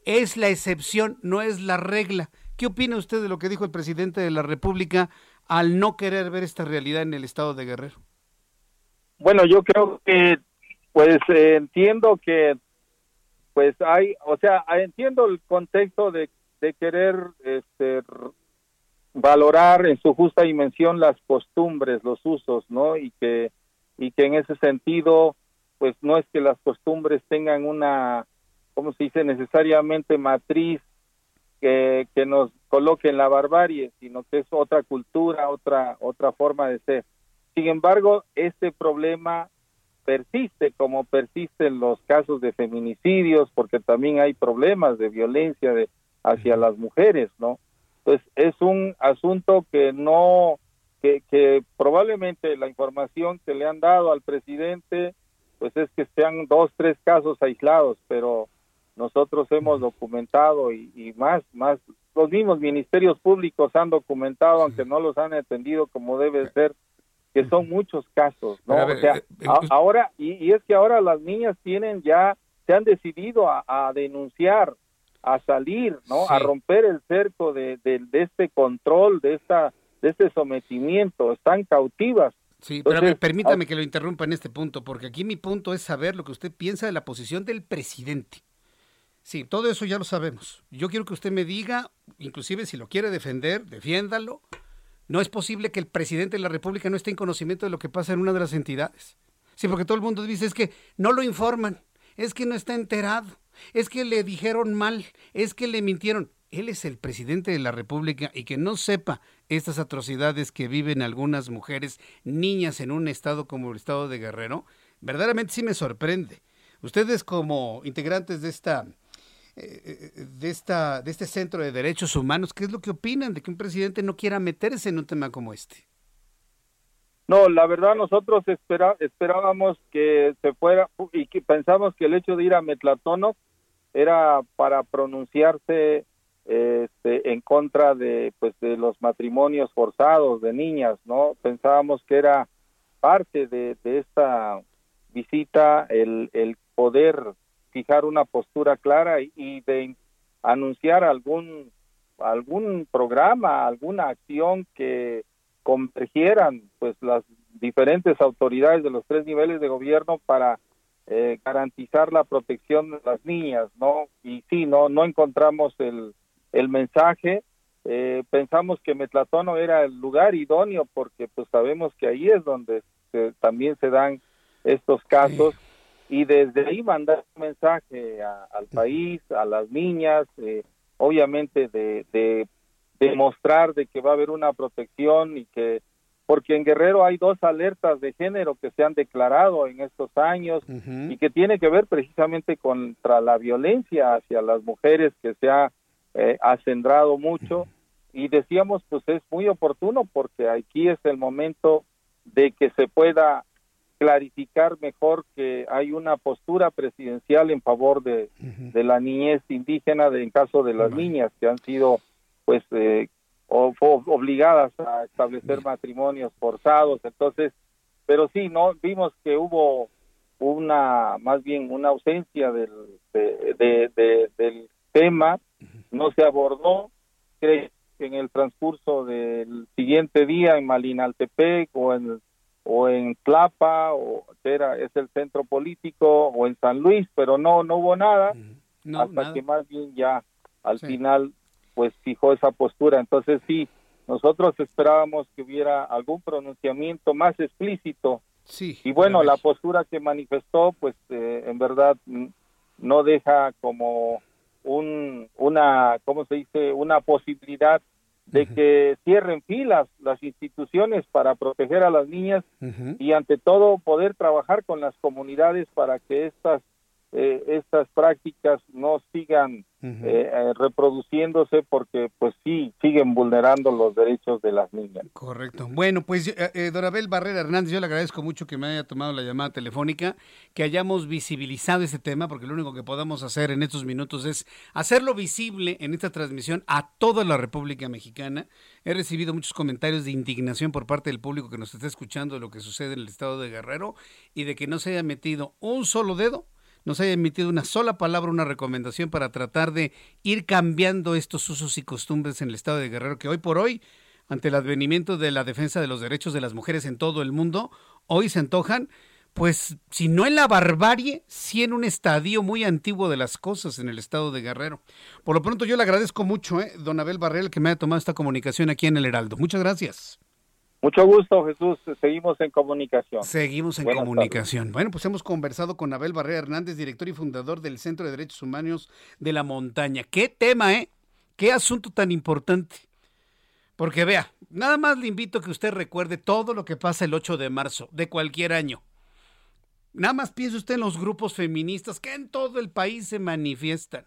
es la excepción, no es la regla. ¿Qué opina usted de lo que dijo el presidente de la República al no querer ver esta realidad en el estado de Guerrero? Bueno, yo creo que, pues eh, entiendo que, pues hay, o sea, entiendo el contexto de, de querer este, valorar en su justa dimensión las costumbres, los usos, ¿no? Y que, y que en ese sentido, pues no es que las costumbres tengan una, ¿cómo se dice?, necesariamente matriz que, que nos coloque en la barbarie, sino que es otra cultura, otra, otra forma de ser. Sin embargo, este problema persiste como persisten los casos de feminicidios, porque también hay problemas de violencia de, hacia las mujeres, ¿no? Entonces, es un asunto que no, que, que probablemente la información que le han dado al presidente, pues es que sean dos, tres casos aislados, pero nosotros hemos documentado y, más, más, los mismos ministerios públicos han documentado, aunque no los han entendido como debe ser, que son muchos casos, ¿no? o sea, eh, eh, ahora, y, es que ahora las niñas tienen ya, se han decidido a, denunciar, a salir, ¿no? A romper el cerco de, de, este control, de esta, de este sometimiento, están cautivas. Sí, pero permítame que lo interrumpa en este punto, porque aquí mi punto es saber lo que usted piensa de la posición del presidente. Sí, todo eso ya lo sabemos. Yo quiero que usted me diga, inclusive si lo quiere defender, defiéndalo. No es posible que el presidente de la República no esté en conocimiento de lo que pasa en una de las entidades. Sí, porque todo el mundo dice es que no lo informan, es que no está enterado, es que le dijeron mal, es que le mintieron. Él es el presidente de la República y que no sepa estas atrocidades que viven algunas mujeres, niñas en un estado como el estado de Guerrero, verdaderamente sí me sorprende. Ustedes como integrantes de esta de, esta, de este Centro de Derechos Humanos. ¿Qué es lo que opinan de que un presidente no quiera meterse en un tema como este? No, la verdad nosotros esperábamos que se fuera y que pensamos que el hecho de ir a Metlatono era para pronunciarse este, en contra de pues de los matrimonios forzados de niñas, ¿no? Pensábamos que era parte de, de esta visita el, el poder fijar una postura clara y, de anunciar algún algún programa, alguna acción que convergieran pues las diferentes autoridades de los tres niveles de gobierno para eh, garantizar la protección de las niñas, ¿no? Y sí, no no encontramos el, el mensaje, eh, pensamos que Metlatono era el lugar idóneo porque pues sabemos que ahí es donde también se dan estos casos y desde ahí mandar un mensaje al país, a las niñas, eh, obviamente de, de demostrar de que va a haber una protección y que porque en Guerrero hay dos alertas de género que se han declarado en estos años y que tiene que ver precisamente contra la violencia hacia las mujeres que se ha eh, acendrado mucho. Y decíamos pues es muy oportuno porque aquí es el momento de que se pueda clarificar mejor que hay una postura presidencial en favor de, de la niñez indígena de, en caso de las niñas que han sido pues eh, obligadas a establecer matrimonios forzados. Entonces pero sí no vimos que hubo una más bien una ausencia del de, del tema. No se abordó. Creo que en el transcurso del siguiente día en Malinaltepec o en o en Tlapa o era es el centro político o en San Luis pero no no hubo nada hasta que más bien ya al final pues fijó esa postura. Entonces sí nosotros esperábamos que hubiera algún pronunciamiento más explícito. Sí y bueno la postura que manifestó pues eh, en verdad no deja como un una cómo se dice una posibilidad de que cierren filas las instituciones para proteger a las niñas y ante todo poder trabajar con las comunidades para que estas eh, estas prácticas no sigan eh, eh, reproduciéndose porque pues sí siguen vulnerando los derechos de las niñas. Correcto. Bueno, pues eh, Dorabel Barrera Hernández, yo le agradezco mucho que me haya tomado la llamada telefónica, que hayamos visibilizado este tema, porque lo único que podamos hacer en estos minutos es hacerlo visible en esta transmisión a toda la República Mexicana. He recibido muchos comentarios de indignación por parte del público que nos está escuchando de lo que sucede en el estado de Guerrero y de que no se haya metido un solo dedo no se haya emitido una sola palabra, una recomendación para tratar de ir cambiando estos usos y costumbres en el estado de Guerrero, que hoy por hoy, ante el advenimiento de la defensa de los derechos de las mujeres en todo el mundo, hoy se antojan, pues, si no en la barbarie, sí en un estadio muy antiguo de las cosas en el estado de Guerrero. Por lo pronto, yo le agradezco mucho, eh, don Abel Barrel, que me haya tomado esta comunicación aquí en el Heraldo. Muchas gracias. Mucho gusto, Jesús. Seguimos en comunicación. Seguimos en comunicación. Bueno, pues hemos conversado con Abel Barrera Hernández, director y fundador del Centro de Derechos Humanos de la Montaña. ¿Qué tema, eh? ¿Qué asunto tan importante? Porque vea, nada más le invito a que usted recuerde todo lo que pasa el 8 de marzo de cualquier año. Nada más piense usted en los grupos feministas que en todo el país se manifiestan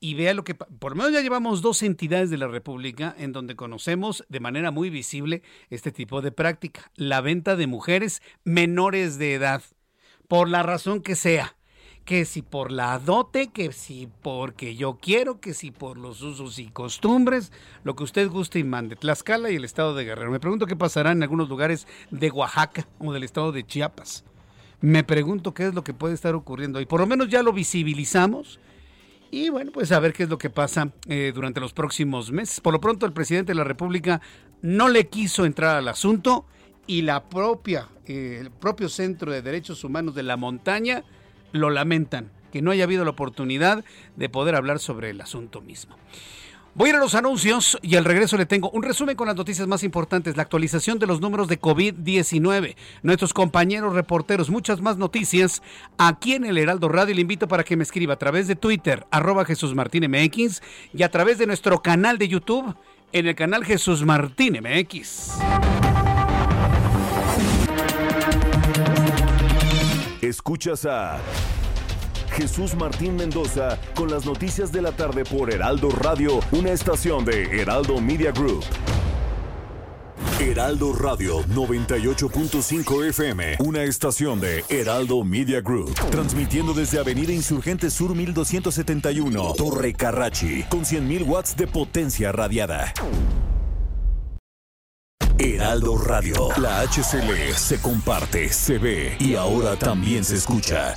y vea lo que, por lo menos ya llevamos dos entidades de la República en donde conocemos de manera muy visible este tipo de práctica, la venta de mujeres menores de edad, por la razón que sea, que si por la dote, que si porque yo quiero, que si por los usos y costumbres, lo que usted guste y mande, Tlaxcala y el estado de Guerrero. Me pregunto qué pasará en algunos lugares de Oaxaca o del estado de Chiapas. Me pregunto qué es lo que puede estar ocurriendo y por lo menos ya lo visibilizamos y bueno, pues a ver qué es lo que pasa eh, durante los próximos meses. Por lo pronto, el presidente de la República no le quiso entrar al asunto y la propia, eh, el propio Centro de Derechos Humanos de la Montaña lo lamentan, que no haya habido la oportunidad de poder hablar sobre el asunto mismo. Voy a ir a los anuncios y al regreso le tengo un resumen con las noticias más importantes, la actualización de los números de COVID-19, nuestros compañeros reporteros, muchas más noticias aquí en el Heraldo Radio. Le invito para que me escriba a través de Twitter, arroba Jesús Martín MX y a través de nuestro canal de YouTube en el canal Jesús Martín MX. Escuchas a... Jesús Martín Mendoza con las noticias de la tarde por Heraldo Radio, una estación de Heraldo Media Group. Heraldo Radio 98.5 FM, una estación de Heraldo Media Group, transmitiendo desde Avenida Insurgente Sur 1271, Torre Carrachi, con 100.000 watts de potencia radiada. Heraldo Radio, la HCL se comparte, se ve y ahora también se escucha.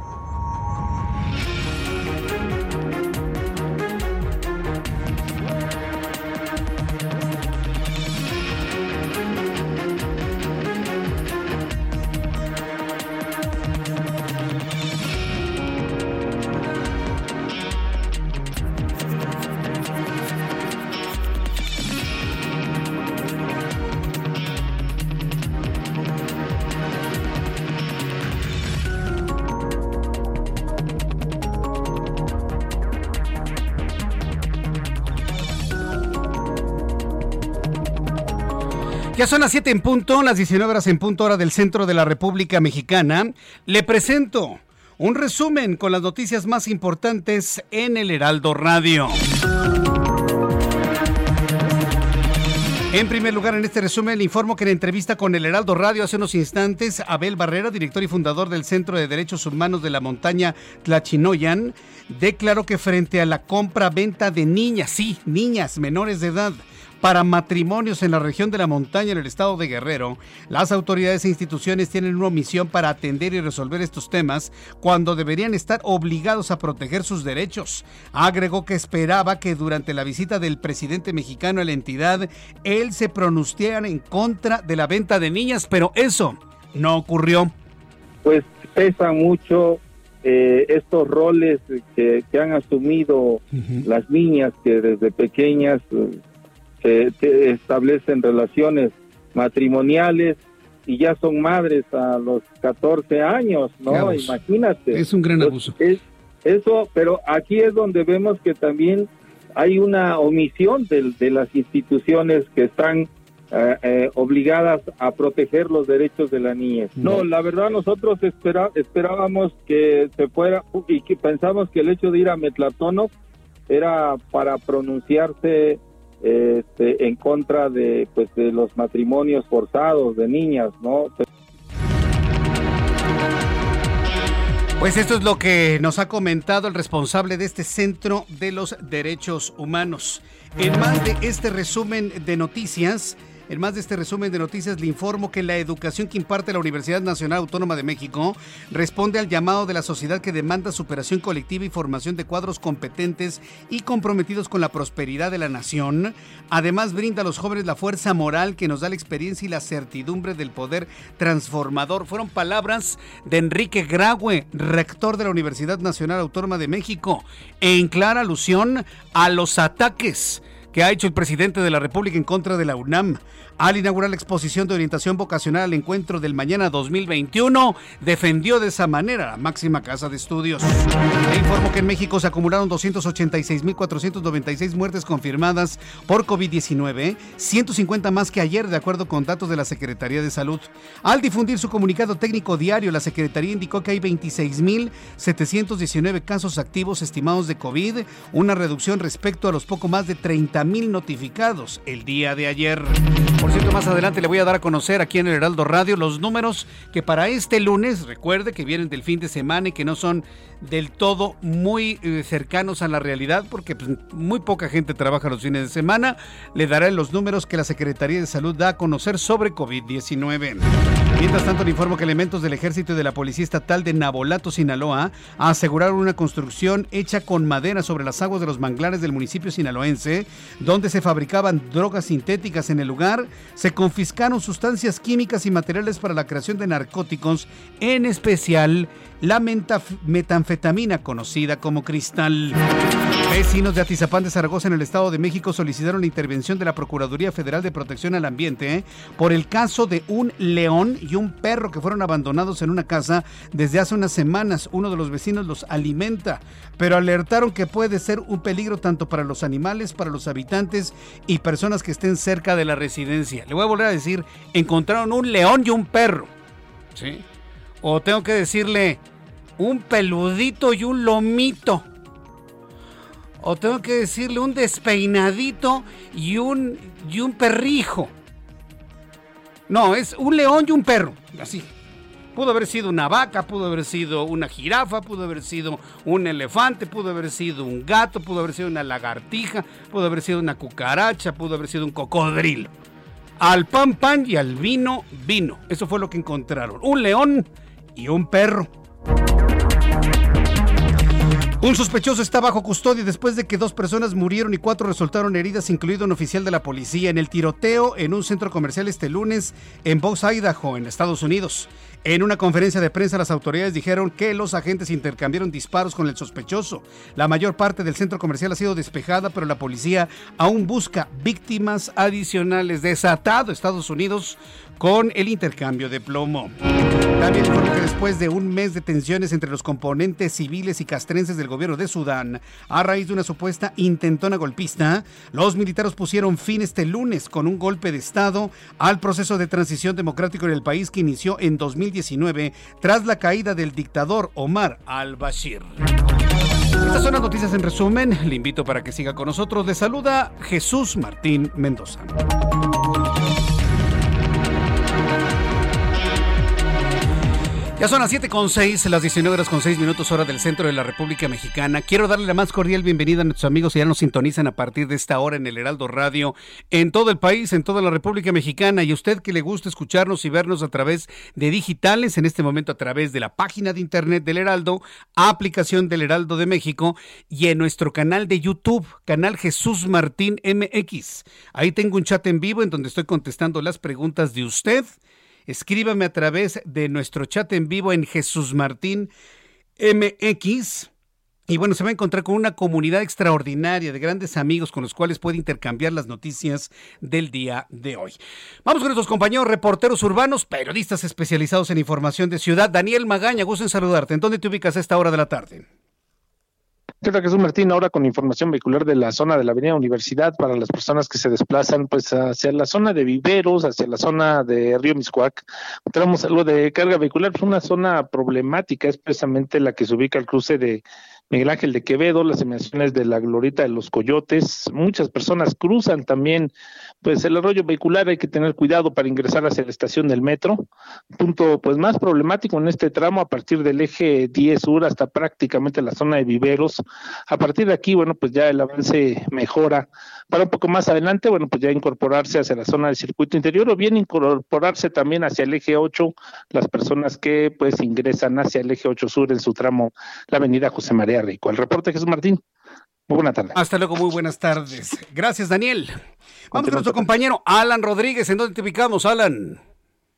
Son las 7 en punto, las 19 horas en punto hora del centro de la República Mexicana. Le presento un resumen con las noticias más importantes en el Heraldo Radio. En primer lugar, en este resumen, le informo que en entrevista con el Heraldo Radio hace unos instantes, Abel Barrera, director y fundador del Centro de Derechos Humanos de la Montaña Tlachinoyan, declaró que frente a la compra-venta de niñas, sí, niñas menores de edad, para matrimonios en la región de la montaña en el estado de Guerrero, las autoridades e instituciones tienen una misión para atender y resolver estos temas cuando deberían estar obligados a proteger sus derechos. Agregó que esperaba que durante la visita del presidente mexicano a la entidad, él se pronunciara en contra de la venta de niñas, pero eso no ocurrió. Pues pesa mucho eh, estos roles que, han asumido las niñas que desde pequeñas eh, se, establecen relaciones matrimoniales y ya son madres a los 14 años, ¿no? Imagínate. Es un gran abuso. eso, pero aquí es donde vemos que también hay una omisión de, de las instituciones que están eh, eh, obligadas a proteger los derechos de la niñez. No, la verdad nosotros esperábamos que se fuera y que pensamos que el hecho de ir a Metlatónoc era para pronunciarse este, en contra de pues de los matrimonios forzados de niñas, ¿no? Pues esto es lo que nos ha comentado el responsable de este Centro de los Derechos Humanos. En más de este resumen de noticias, en más de este resumen de noticias le informo que la educación que imparte la Universidad Nacional Autónoma de México responde al llamado de la sociedad que demanda superación colectiva y formación de cuadros competentes y comprometidos con la prosperidad de la nación. Además brinda a los jóvenes la fuerza moral que nos da la experiencia y la certidumbre del poder transformador. Fueron palabras de Enrique Graue, rector de la Universidad Nacional Autónoma de México, en clara alusión a los ataques que ha hecho el presidente de la República en contra de la UNAM al inaugurar la exposición de orientación vocacional al encuentro del mañana 2021, defendió de esa manera la máxima casa de estudios. Le informo que en México se acumularon 286.496 muertes confirmadas por COVID-19, 150 más que ayer, de acuerdo con datos de la Secretaría de Salud. Al difundir su comunicado técnico diario, la Secretaría indicó que hay 26.719 casos activos estimados de COVID, una reducción respecto a los poco más de 30.000 notificados el día de ayer. Cierto, más adelante le voy a dar a conocer aquí en el Heraldo Radio los números que para este lunes, recuerde que vienen del fin de semana y que no son del todo muy eh, cercanos a la realidad porque pues, muy poca gente trabaja los fines de semana. Le daré los números que la Secretaría de Salud da a conocer sobre COVID-19. Mientras tanto, le informo que elementos del Ejército y de la Policía Estatal de Nabolato, Sinaloa, aseguraron una construcción hecha con madera sobre las aguas de los manglares del municipio sinaloense, donde se fabricaban drogas sintéticas en el lugar. Se confiscaron sustancias químicas y materiales para la creación de narcóticos, en especial la metanfetamina conocida como cristal. Vecinos de Atizapán de Zaragoza en el Estado de México solicitaron la intervención de la Procuraduría Federal de Protección al Ambiente ¿eh? por el caso de un león y un perro que fueron abandonados en una casa desde hace unas semanas. Uno de los vecinos los alimenta, pero alertaron que puede ser un peligro tanto para los animales, para los habitantes y personas que estén cerca de la residencia. Le voy a volver a decir, encontraron un león y un perro. ¿Sí? O tengo que decirle, un peludito y un lomito. O tengo que decirle un despeinadito y un, y un perrijo. No, es un león y un perro. Así. Pudo haber sido una vaca, pudo haber sido una jirafa, pudo haber sido un elefante, pudo haber sido un gato, pudo haber sido una lagartija, pudo haber sido una cucaracha, pudo haber sido un cocodrilo. Al pan pan y al vino vino. Eso fue lo que encontraron. Un león y un perro. Un sospechoso está bajo custodia después de que dos personas murieron y cuatro resultaron heridas, incluido un oficial de la policía, en el tiroteo en un centro comercial este lunes en Boise, Idaho, en Estados Unidos. En una conferencia de prensa, las autoridades dijeron que los agentes intercambiaron disparos con el sospechoso. La mayor parte del centro comercial ha sido despejada, pero la policía aún busca víctimas adicionales. Desatado Estados Unidos con el intercambio de plomo. También informó que después de un mes de tensiones entre los componentes civiles y castrenses del gobierno de Sudán, a raíz de una supuesta intentona golpista, los militares pusieron fin este lunes con un golpe de Estado al proceso de transición democrático en el país que inició en 2019 tras la caída del dictador Omar al-Bashir. Estas son las noticias en resumen. Le invito para que siga con nosotros. Le saluda Jesús Martín Mendoza. Ya son las 7.6, las 19 horas con 6 minutos hora del centro de la República Mexicana. Quiero darle la más cordial bienvenida a nuestros amigos que ya nos sintonizan a partir de esta hora en el Heraldo Radio en todo el país, en toda la República Mexicana. Y a usted que le gusta escucharnos y vernos a través de digitales, en este momento a través de la página de internet del Heraldo, aplicación del Heraldo de México y en nuestro canal de YouTube, canal Jesús Martín MX. Ahí tengo un chat en vivo en donde estoy contestando las preguntas de usted Escríbame a través de nuestro chat en vivo en Jesús Martín MX. Y bueno, se va a encontrar con una comunidad extraordinaria de grandes amigos con los cuales puede intercambiar las noticias del día de hoy. Vamos con nuestros compañeros reporteros urbanos, periodistas especializados en información de ciudad. Daniel Magaña, gusto en saludarte. ¿En dónde te ubicas a esta hora de la tarde? ¿Qué tal, Jesús Martín? Ahora con información vehicular de la zona de la Avenida Universidad para las personas que se desplazan pues hacia la zona de Viveros, hacia la zona de Río Miscuac. Tenemos algo de carga vehicular, es una zona problemática, es precisamente la que se ubica al cruce de Miguel Ángel de Quevedo, las emisiones de la Glorita de los Coyotes. Muchas personas cruzan también pues el arroyo vehicular, hay que tener cuidado para ingresar hacia la estación del metro. Punto pues más problemático en este tramo a partir del eje 10 sur hasta prácticamente la zona de Viveros. A partir de aquí, bueno, pues ya el avance mejora. Para un poco más adelante, bueno, pues ya incorporarse hacia la zona del circuito interior o bien incorporarse también hacia el eje 8 las personas que pues ingresan hacia el eje 8 sur en su tramo la avenida José María Rico. El reporte Jesús Martín. Muy buena tarde. Hasta luego, muy buenas tardes. Gracias, Daniel. Vamos con nuestro compañero Alan Rodríguez. ¿En dónde te ubicamos, Alan?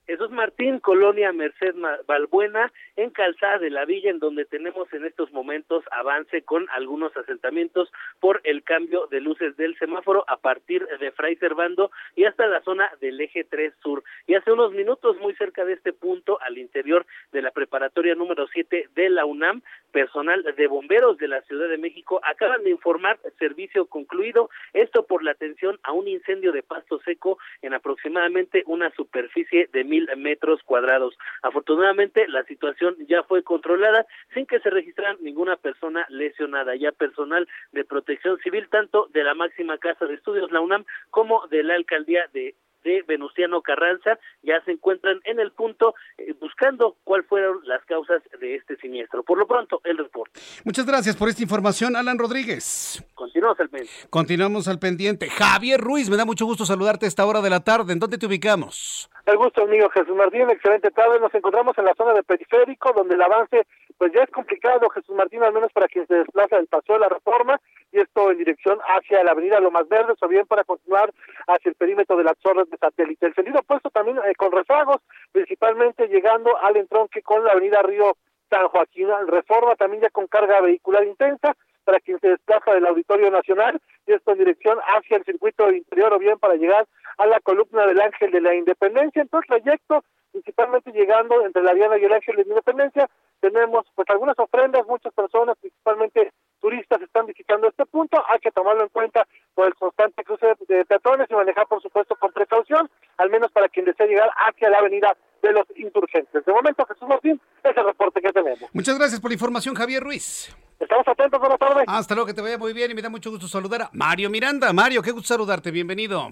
Jesús Martín, Colonia Merced Balbuena, en Calzada de la Villa, en donde tenemos en estos momentos avance con algunos asentamientos por el cambio de luces del semáforo a partir de Fray Servando y hasta la zona del eje 3 sur. Y hace unos minutos, muy cerca de este punto, al interior de la preparatoria número 7 de la UNAM, personal de bomberos de la Ciudad de México acaban de informar servicio concluido, esto por la atención a un incendio de pasto seco en aproximadamente una superficie de mil metros cuadrados. Afortunadamente, la situación ya fue controlada sin que se registrara ninguna persona lesionada. Ya personal de protección civil, tanto de la máxima casa de estudios, la UNAM, como de la alcaldía de de Venustiano Carranza ya se encuentran en el punto eh, buscando cuáles fueron las causas de este siniestro. Por lo pronto, el reporte. Muchas gracias por esta información, Alan Rodríguez. Continuamos al pendiente. Continuamos al pendiente. Javier Ruiz, me da mucho gusto saludarte a esta hora de la tarde. ¿En dónde te ubicamos? El gusto, amigo Jesús Martín. Excelente tarde. Nos encontramos en la zona de periférico, donde el avance pues ya es complicado, Jesús Martín, al menos para quien se desplaza del Paseo de la Reforma, y esto en dirección hacia la avenida Lomas Verdes, o bien para continuar hacia el perímetro de las torres de satélite. El sentido opuesto también eh, con rezagos, principalmente llegando al entronque con la avenida Río San Joaquín. Reforma también ya con carga vehicular intensa, para quien se desplaza del Auditorio Nacional, y esto en dirección hacia el circuito interior, o bien para llegar a la columna del Ángel de la Independencia. En todo el trayecto, principalmente llegando entre la Diana y el Ángel de la Independencia, tenemos pues algunas ofrendas, muchas personas, principalmente turistas, están visitando este punto, hay que tomarlo en cuenta por el constante cruce de peatones y manejar por supuesto con precaución, al menos para quien desea llegar hacia la avenida de los insurgentes. De momento, Jesús Martín, es el reporte que tenemos. Muchas gracias por la información, Javier Ruiz. Estamos atentos, buenas tardes. Hasta luego, que te vaya muy bien y me da mucho gusto saludar a Mario Miranda. Mario, qué gusto saludarte, bienvenido.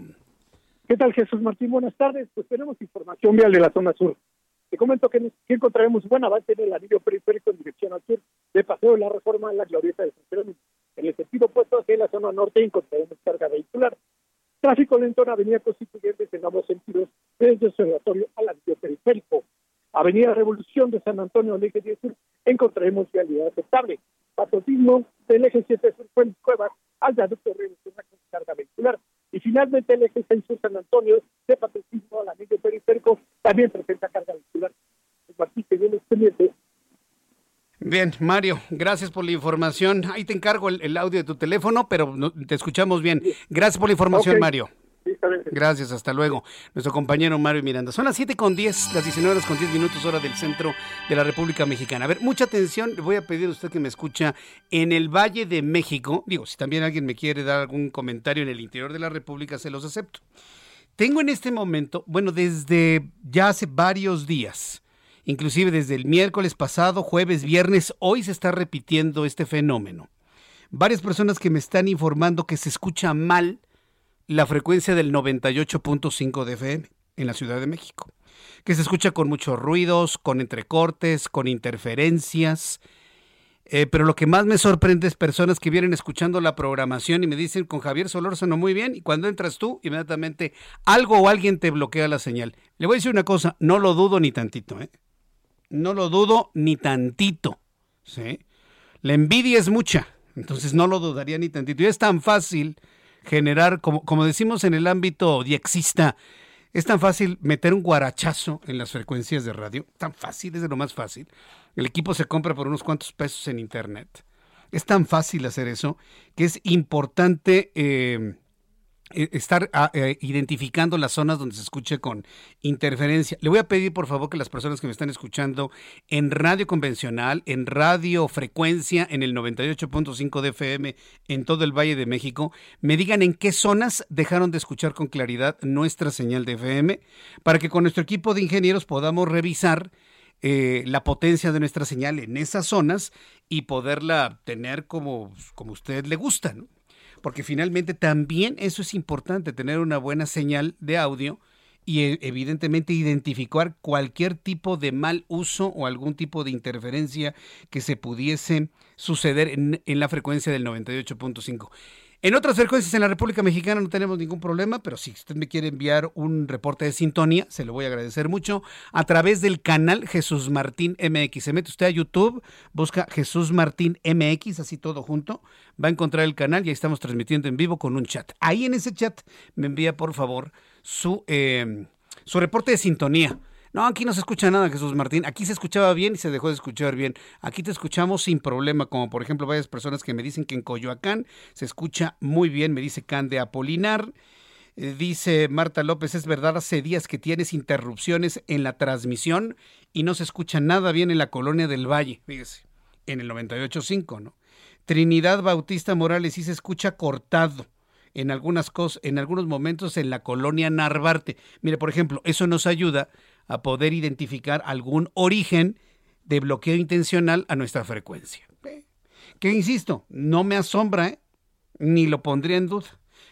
¿Qué tal, Jesús Martín? Buenas tardes. Pues tenemos información vial de la zona sur. Te comento que, encontraremos buen avance en el anillo periférico en dirección al sur de Paseo de la Reforma en la Glorieta de San Jerónimo. En el sentido opuesto hacia la zona norte encontraremos carga vehicular. Tráfico lento en Avenida Constituyentes en ambos sentidos, desde el observatorio al anillo periférico. Avenida Revolución de San Antonio al eje 10 sur encontraremos vialidad aceptable. Patriotismo del eje 7 sur Cuevas al viaducto Río con carga vehicular. Y finalmente el eje 6 sur San Antonio de Patriotismo al anillo periférico también presenta carga vehicular. Bien, Mario, gracias por la información. Ahí te encargo el, audio de tu teléfono, pero te escuchamos bien. Gracias por la información, Mario. Gracias, hasta luego. Nuestro compañero Mario Miranda. Son las 7 con 10, las 19 horas con 10 minutos, hora del centro de la República Mexicana. A ver, mucha atención, le voy a pedir a usted que me escucha en el Valle de México. Digo, si también alguien me quiere dar algún comentario en el interior de la República, se los acepto. Tengo en este momento, bueno, desde ya hace varios días, inclusive desde el miércoles pasado, jueves, viernes, hoy se está repitiendo este fenómeno. Varias personas que me están informando que se escucha mal la frecuencia del 98.5 de FM en la Ciudad de México, que se escucha con muchos ruidos, con entrecortes, con interferencias. Eh, pero lo que más me sorprende es personas que vienen escuchando la programación y me dicen con Javier Solórzano muy bien y cuando entras tú inmediatamente algo o alguien te bloquea la señal. Le voy a decir una cosa, no lo dudo ni tantito, ¿eh? No lo dudo ni tantito, ¿sí? La envidia es mucha, entonces no lo dudaría ni tantito. Y es tan fácil generar, como, como decimos en el ámbito diexista, es tan fácil meter un guarachazo en las frecuencias de radio, tan fácil, es de lo más fácil. El equipo se compra por unos cuantos pesos en internet. Es tan fácil hacer eso que es importante eh, estar ah, eh, identificando las zonas donde se escuche con interferencia. Le voy a pedir por favor que las personas que me están escuchando en radio convencional, en radio frecuencia, en el 98.5 de FM en todo el Valle de México, me digan en qué zonas dejaron de escuchar con claridad nuestra señal de FM para que con nuestro equipo de ingenieros podamos revisar eh, la potencia de nuestra señal en esas zonas y poderla tener como, como usted le gusta, ¿no? Porque finalmente también eso es importante, tener una buena señal de audio y e, evidentemente identificar cualquier tipo de mal uso o algún tipo de interferencia que se pudiese suceder en, en la frecuencia del 98.5. En otras frecuencias en la República Mexicana no tenemos ningún problema, pero si usted me quiere enviar un reporte de sintonía, se lo voy a agradecer mucho, a través del canal Jesús Martín MX. Se mete usted a YouTube, busca Jesús Martín MX, así todo junto, va a encontrar el canal y ahí estamos transmitiendo en vivo con un chat. Ahí en ese chat me envía, por favor, su, eh, su reporte de sintonía no, aquí no se escucha nada, Jesús Martín. Aquí se escuchaba bien y se dejó de escuchar bien. Aquí te escuchamos sin problema, como por ejemplo varias personas que me dicen que en Coyoacán se escucha muy bien, me dice Can de Apolinar. Eh, dice Marta López, es verdad, hace días que tienes interrupciones en la transmisión y no se escucha nada bien en la colonia del Valle, fíjese, en el 98.5, ¿no? Trinidad Bautista Morales sí se escucha cortado en algunas cosas, en algunos momentos en la colonia Narvarte. Mire, por ejemplo, eso nos ayuda a poder identificar algún origen de bloqueo intencional a nuestra frecuencia. Que insisto, no me asombra, ¿eh? ni lo pondría en duda.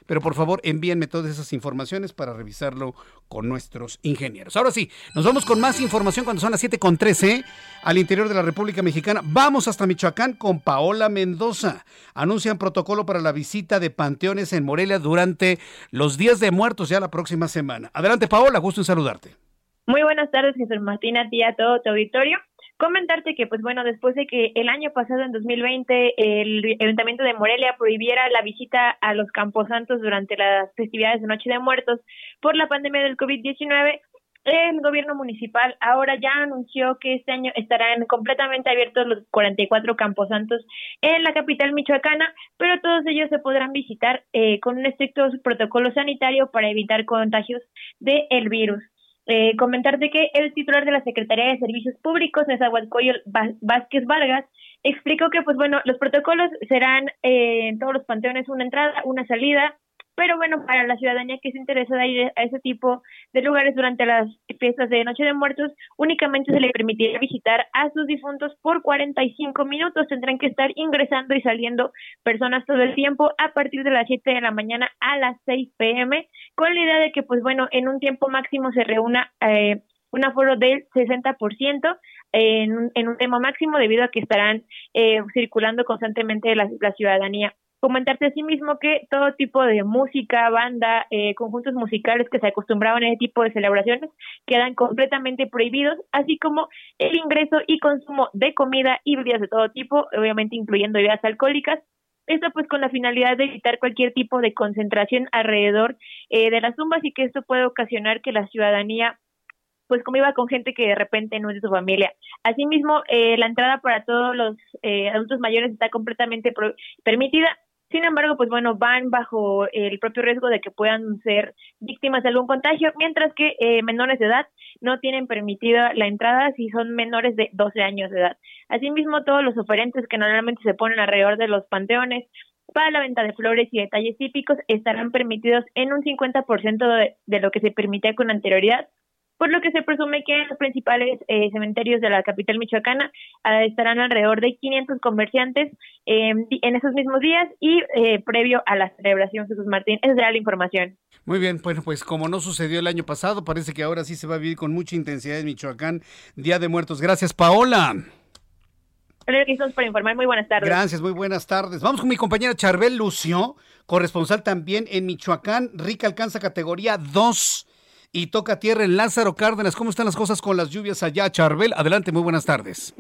Pero por favor, envíenme todas esas informaciones para revisarlo con nuestros ingenieros. Ahora sí, nos vamos con más información cuando son las 7.13 al interior de la República Mexicana. Vamos hasta Michoacán con Paola Mendoza. Anuncian protocolo para la visita de panteones en Morelia durante los días de muertos ya la próxima semana. Adelante, Paola, gusto en saludarte. Muy buenas tardes, Jesús Martín, a ti a todo tu auditorio. Comentarte que, pues bueno, después de que el año pasado, en 2020, el Ayuntamiento de Morelia prohibiera la visita a los Camposantos durante las festividades de Noche de Muertos por la pandemia del COVID-19, el gobierno municipal ahora ya anunció que este año estarán completamente abiertos los 44 camposantos en la capital michoacana, pero todos ellos se podrán visitar eh, con un estricto protocolo sanitario para evitar contagios del virus. Eh, comentarte que el titular de la Secretaría de Servicios Públicos, Nezahualcóyotl Vázquez Vargas, explicó que, pues bueno, los protocolos serán eh, en todos los panteones una entrada, una salida, pero bueno, para la ciudadanía que se interesa de ir a ese tipo de lugares durante las fiestas de Noche de Muertos, únicamente se le permitirá visitar a sus difuntos por 45 minutos. Tendrán que estar ingresando y saliendo personas todo el tiempo a partir de las 7 de la mañana a las 6 pm, con la idea de que, pues bueno, en un tiempo máximo se reúna eh, un aforo del 60%. En, en un tema máximo debido a que estarán eh, circulando constantemente la, la ciudadanía comentarte asimismo que todo tipo de música, banda, eh, conjuntos musicales que se acostumbraban a ese tipo de celebraciones quedan completamente prohibidos, así como el ingreso y consumo de comida y bebidas de todo tipo, obviamente incluyendo bebidas alcohólicas. Esto pues con la finalidad de evitar cualquier tipo de concentración alrededor eh, de las tumbas y que esto puede ocasionar que la ciudadanía pues como iba con gente que de repente no es de su familia. Asimismo, eh, la entrada para todos los adultos mayores está completamente permitida, sin embargo, pues bueno, van bajo el propio riesgo de que puedan ser víctimas de algún contagio, mientras que eh, menores de edad no tienen permitida la entrada si son menores de 12 años de edad. Asimismo, todos los oferentes que normalmente se ponen alrededor de los panteones para la venta de flores y detalles típicos estarán permitidos en un 50% de, de lo que se permitía con anterioridad, por lo que se presume que en los principales eh, cementerios de la capital michoacana ah, estarán alrededor de 500 comerciantes em, en esos mismos días y eh, previo a la celebración Jesús Martín. Esa será la información. Muy bien, bueno, pues como no sucedió el año pasado, parece que ahora sí se va a vivir con mucha intensidad en Michoacán, Día de Muertos. Gracias, Paola. Gracias por informar. Muy buenas tardes. Gracias, muy buenas tardes. Vamos con mi compañera Charbel Lucio, corresponsal también en Michoacán. Rica alcanza categoría 2 y toca tierra en Lázaro Cárdenas. ¿Cómo están las cosas con las lluvias allá, Charbel? Adelante, muy buenas tardes.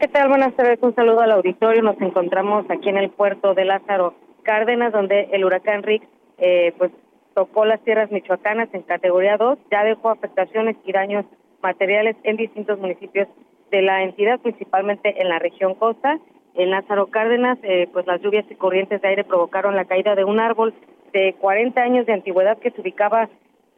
¿Qué tal? Buenas tardes. Un saludo al auditorio. Nos encontramos aquí en el puerto de Lázaro Cárdenas, donde el huracán Rick eh, pues tocó las tierras michoacanas en categoría 2. Ya dejó afectaciones y daños materiales en distintos municipios de la entidad, principalmente en la región costa. En Lázaro Cárdenas, eh, pues las lluvias y corrientes de aire provocaron la caída de un árbol de 40 años de antigüedad que se ubicaba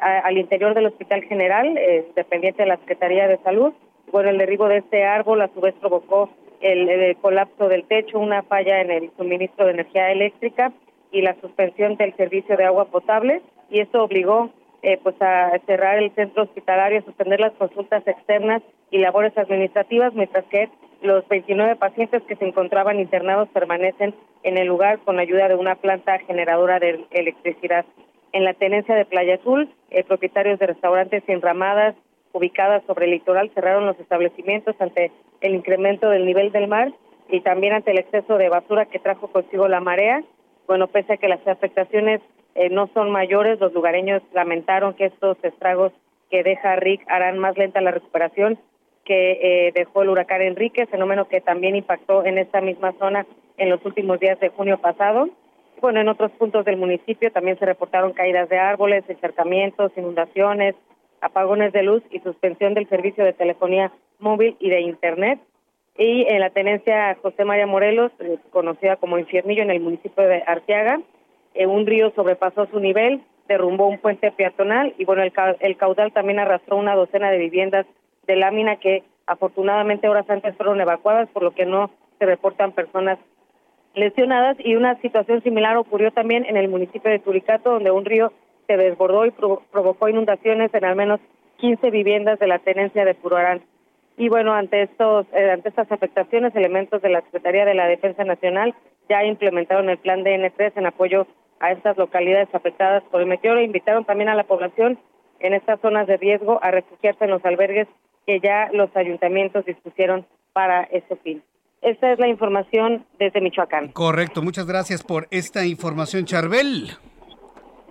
al interior del Hospital General, eh, dependiente de la Secretaría de Salud. Bueno, el derribo de este árbol a su vez provocó el, colapso del techo, una falla en el suministro de energía eléctrica y la suspensión del servicio de agua potable y esto obligó eh, pues a cerrar el centro hospitalario, a suspender las consultas externas y labores administrativas, mientras que los 29 pacientes que se encontraban internados permanecen en el lugar con ayuda de una planta generadora de electricidad. En la tenencia de Playa Azul, eh, propietarios de restaurantes y enramadas ubicadas sobre el litoral cerraron los establecimientos ante el incremento del nivel del mar y también ante el exceso de basura que trajo consigo la marea. Bueno, pese a que las afectaciones eh, no son mayores, los lugareños lamentaron que estos estragos que deja Rick harán más lenta la recuperación que eh, dejó el huracán Enrique, fenómeno que también impactó en esta misma zona en los últimos días de junio pasado. Bueno, en otros puntos del municipio también se reportaron caídas de árboles, encharcamientos, inundaciones, apagones de luz y suspensión del servicio de telefonía móvil y de Internet. Y en la tenencia José María Morelos, eh, conocida como Infiernillo en el municipio de Arteaga, eh, un río sobrepasó su nivel, derrumbó un puente peatonal y bueno, el, el caudal también arrastró una docena de viviendas de lámina que afortunadamente horas antes fueron evacuadas, por lo que no se reportan personas lesionadas y una situación similar ocurrió también en el municipio de Turicato, donde un río se desbordó y provocó inundaciones en al menos 15 viviendas de la tenencia de Puruarán. Y bueno, ante estos eh, ante estas afectaciones, elementos de la Secretaría de la Defensa Nacional ya implementaron el plan DN3 en apoyo a estas localidades afectadas por el meteoro invitaron también a la población en estas zonas de riesgo a refugiarse en los albergues que ya los ayuntamientos dispusieron para ese fin. Esta es la información desde Michoacán. Correcto, muchas gracias por esta información, Charbel.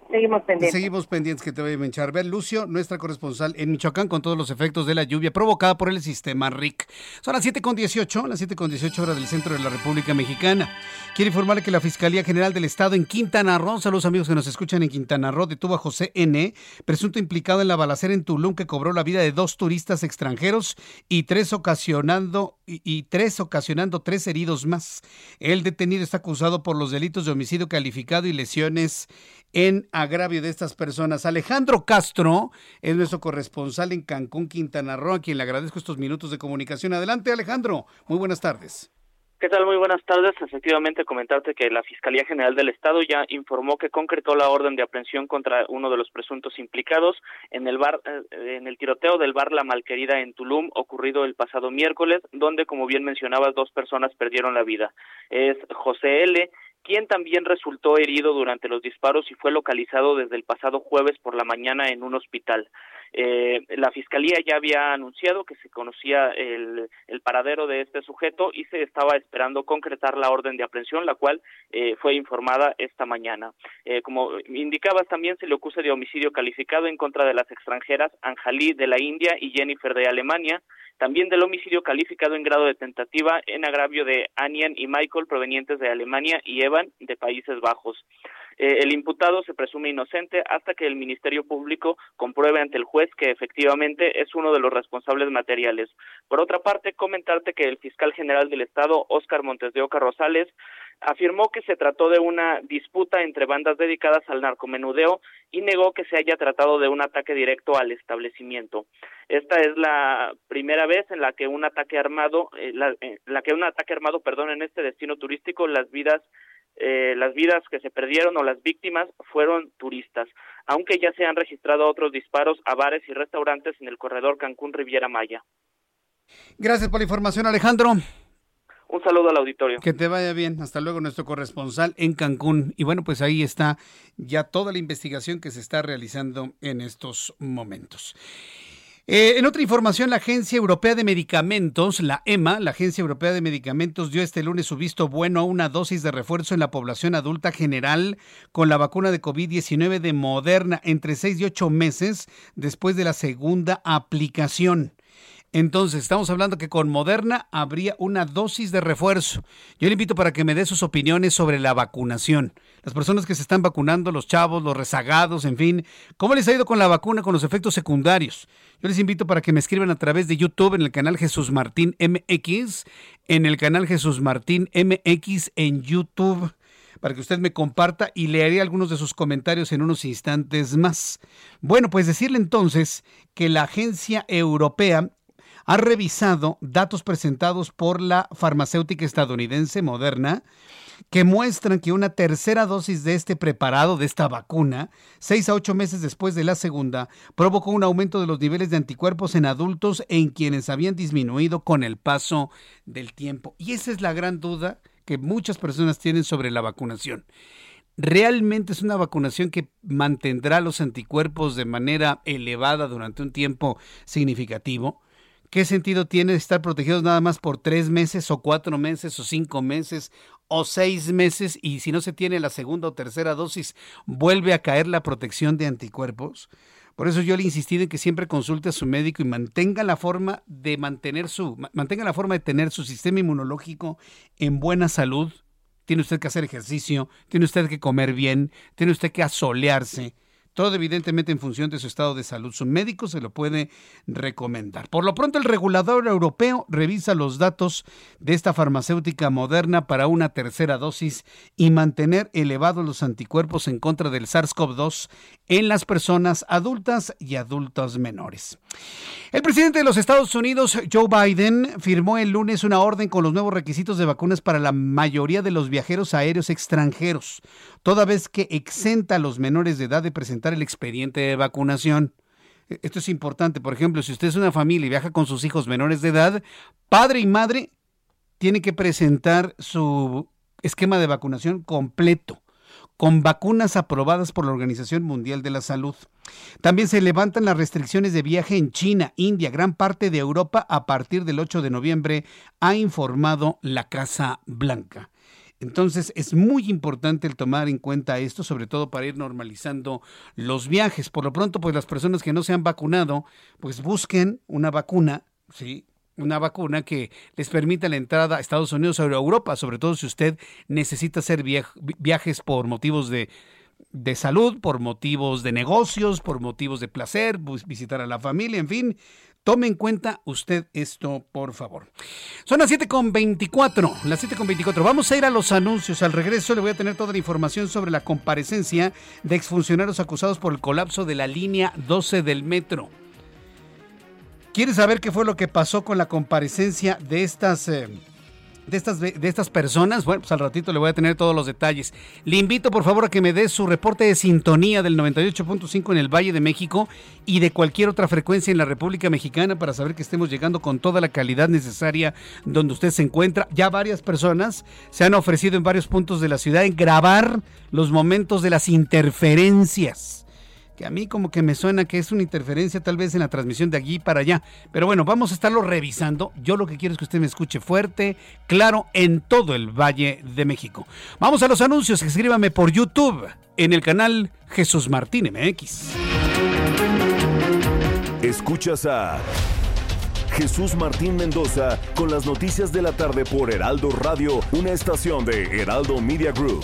Seguimos pendientes. Seguimos pendientes que te vaya a menchar. Ver, Lucio, nuestra corresponsal en Michoacán con todos los efectos de la lluvia provocada por el sistema RIC. Son las 7.18, las 7.18 horas del centro de la República Mexicana. Quiero informarle que la Fiscalía General del Estado en Quintana Roo, saludos amigos que nos escuchan en Quintana Roo, detuvo a José N., presunto implicado en la balacera en Tulum que cobró la vida de dos turistas extranjeros y tres ocasionando y tres ocasionando tres heridos más. El detenido está acusado por los delitos de homicidio calificado y lesiones en agravio de estas personas. Alejandro Castro es nuestro corresponsal en Cancún, Quintana Roo, a quien le agradezco estos minutos de comunicación. Adelante, Alejandro. Muy buenas tardes. ¿Qué tal? Muy buenas tardes. Efectivamente, comentarte que la Fiscalía General del Estado ya informó que concretó la orden de aprehensión contra uno de los presuntos implicados en el bar, eh, en el tiroteo del bar La Malquerida en Tulum, ocurrido el pasado miércoles, donde, como bien mencionabas, dos personas perdieron la vida. Es José L quien también resultó herido durante los disparos y fue localizado desde el pasado jueves por la mañana en un hospital. Eh, la fiscalía ya había anunciado que se conocía el, paradero de este sujeto y se estaba esperando concretar la orden de aprehensión, la cual eh, fue informada esta mañana. Eh, como indicabas, también se le acusa de homicidio calificado en contra de las extranjeras Anjalí de la India y Jennifer de Alemania, también del homicidio calificado en grado de tentativa en agravio de Anian y Michael provenientes de Alemania y Evan de Países Bajos. Eh, el imputado se presume inocente hasta que el Ministerio Público compruebe ante el juez que efectivamente es uno de los responsables materiales. Por otra parte, comentarte que el fiscal general del Estado, Óscar Montes de Oca Rosales, afirmó que se trató de una disputa entre bandas dedicadas al narcomenudeo y negó que se haya tratado de un ataque directo al establecimiento. Esta es la primera vez en la que un ataque armado, eh, eh, la que un ataque armado, perdón, en este destino turístico, las vidas eh, las vidas que se perdieron o las víctimas fueron turistas, aunque ya se han registrado otros disparos a bares y restaurantes en el corredor Cancún Riviera Maya. Gracias por la información, Alejandro. Un saludo al auditorio. Que te vaya bien. Hasta luego, nuestro corresponsal en Cancún. Y bueno, pues ahí está ya toda la investigación que se está realizando en estos momentos. Eh, en otra información, la Agencia Europea de Medicamentos, la EMA, la Agencia Europea de Medicamentos, dio este lunes su visto bueno a una dosis de refuerzo en la población adulta general con la vacuna de COVID-19 de Moderna entre 6 y 8 meses después de la segunda aplicación. Entonces, estamos hablando que con Moderna habría una dosis de refuerzo. Yo le invito para que me dé sus opiniones sobre la vacunación. Las personas que se están vacunando, los chavos, los rezagados, en fin, ¿cómo les ha ido con la vacuna, con los efectos secundarios? Yo les invito para que me escriban a través de YouTube en el canal Jesús Martín MX, en el canal Jesús Martín MX en YouTube para que usted me comparta y leeré algunos de sus comentarios en unos instantes más. Bueno, pues decirle entonces que la Agencia Europea ha revisado datos presentados por la farmacéutica estadounidense Moderna que muestran que una tercera dosis de este preparado, de esta vacuna, seis a ocho meses después de la segunda, provocó un aumento de los niveles de anticuerpos en adultos en quienes habían disminuido con el paso del tiempo. Y esa es la gran duda que muchas personas tienen sobre la vacunación. ¿Realmente es una vacunación que mantendrá los anticuerpos de manera elevada durante un tiempo significativo? ¿Qué sentido tiene estar protegidos nada más por tres meses o cuatro meses o cinco meses o seis meses y si no se tiene la segunda o tercera dosis vuelve a caer la protección de anticuerpos? Por eso yo le he insistido en que siempre consulte a su médico y mantenga la forma de mantener su mantenga la forma de tener su sistema inmunológico en buena salud. Tiene usted que hacer ejercicio, tiene usted que comer bien, tiene usted que asolearse todo evidentemente en función de su estado de salud. Su médico se lo puede recomendar. Por lo pronto, el regulador europeo revisa los datos de esta farmacéutica moderna para una tercera dosis y mantener elevados los anticuerpos en contra del SARS-CoV-2 en las personas adultas y adultos menores. El presidente de los Estados Unidos, Joe Biden, firmó el lunes una orden con los nuevos requisitos de vacunas para la mayoría de los viajeros aéreos extranjeros, toda vez que exenta a los menores de edad de presentar el expediente de vacunación. E, esto es importante. Por ejemplo, si usted es una familia y viaja con sus hijos menores de edad, padre y madre tiene que presentar su esquema de vacunación completo con vacunas aprobadas por la Organización Mundial de la Salud. También se levantan las restricciones de viaje en China, India, gran parte de Europa a partir del 8 de noviembre, ha informado la Casa Blanca. Entonces es muy importante el tomar en cuenta esto, sobre todo para ir normalizando los viajes. Por lo pronto, pues las personas que no se han vacunado, pues busquen una vacuna, ¿sí? Una vacuna que les permita la entrada a Estados Unidos o a Europa, sobre todo si usted necesita hacer viajes por motivos de de salud, por motivos de negocios, por motivos de placer, visitar a la familia, en fin, Tome en cuenta usted esto, por favor. Son las 7.24, las 7.24. Vamos a ir a los anuncios. Al regreso le voy a tener toda la información sobre la comparecencia de exfuncionarios acusados por el colapso de la línea 12 del metro. ¿Quiere saber qué fue lo que pasó con la comparecencia de estas... Eh, de estas, de estas personas, bueno, pues al ratito le voy a tener todos los detalles. Le invito por favor a que me dé su reporte de sintonía del 98.5 en el Valle de México y de cualquier otra frecuencia en la República Mexicana para saber que estemos llegando con toda la calidad necesaria donde usted se encuentra. Ya varias personas se han ofrecido en varios puntos de la ciudad en grabar los momentos de las interferencias que a mí como que me suena que es una interferencia tal vez en la transmisión de aquí para allá. Pero bueno, vamos a estarlo revisando. Yo lo que quiero es que usted me escuche fuerte, claro, en todo el Valle de México. Vamos a los anuncios, escríbame por YouTube en el canal Jesús Martín MX. Escuchas a Jesús Martín Mendoza con las noticias de la tarde por Heraldo Radio, una estación de Heraldo Media Group.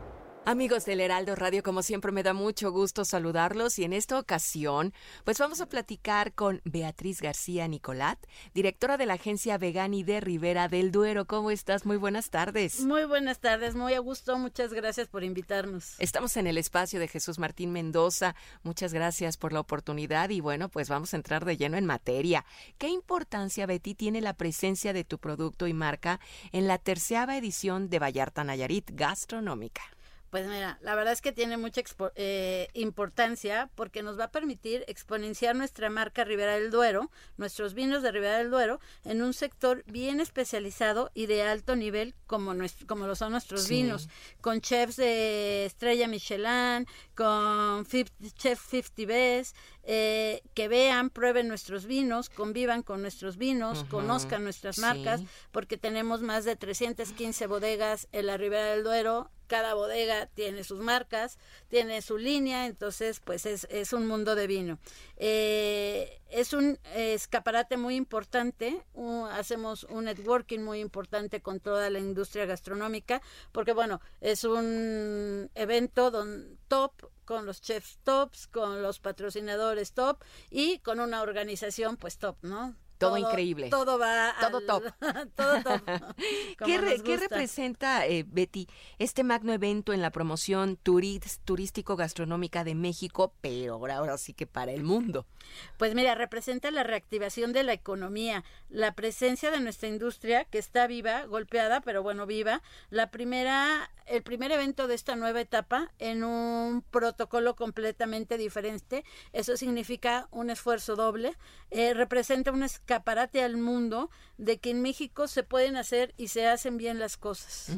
Amigos del Heraldo Radio, como siempre me da mucho gusto saludarlos y en esta ocasión pues vamos a platicar con Beatriz García Nicolat, directora de la agencia Vegani de Rivera del Duero. ¿Cómo estás? Muy buenas tardes. Muy buenas tardes, muy a gusto, muchas gracias por invitarnos. Estamos en el espacio de Jesús Martín Mendoza, muchas gracias por la oportunidad y bueno, pues vamos a entrar de lleno en materia. ¿Qué importancia, Betty, tiene la presencia de tu producto y marca en la tercera edición de Vallarta Nayarit Gastronómica? Pues mira, la verdad es que tiene mucha eh, importancia porque nos va a permitir exponenciar nuestra marca Ribera del Duero, nuestros vinos de Ribera del Duero, en un sector bien especializado y de alto nivel como, nuestro, como lo son nuestros vinos, con chefs de estrella Michelin, con chef 50 Best, eh, que vean, prueben nuestros vinos, convivan con nuestros vinos, conozcan nuestras marcas, porque tenemos más de 315 bodegas en la Ribera del Duero cada bodega tiene sus marcas, tiene su línea, entonces pues es, un mundo de vino. Eh, es un escaparate muy importante, hacemos un networking muy importante con toda la industria gastronómica, porque bueno, es un evento don, top con los chefs tops, con los patrocinadores top y con una organización pues top, ¿no? Todo, increíble. Todo va. Todo top. todo top. ¿Qué, ¿Qué, representa, eh, Betty, este magno evento en la promoción turístico-gastronómica de México, pero ahora, ahora sí que para el mundo? Pues mira, representa la reactivación de la economía, la presencia de nuestra industria que está viva, golpeada, pero bueno, viva. La primera, el primer evento de esta nueva etapa en un protocolo completamente diferente. Eso significa un esfuerzo doble. Eh, representa un escaparate al mundo de que en México se pueden hacer y se hacen bien las cosas.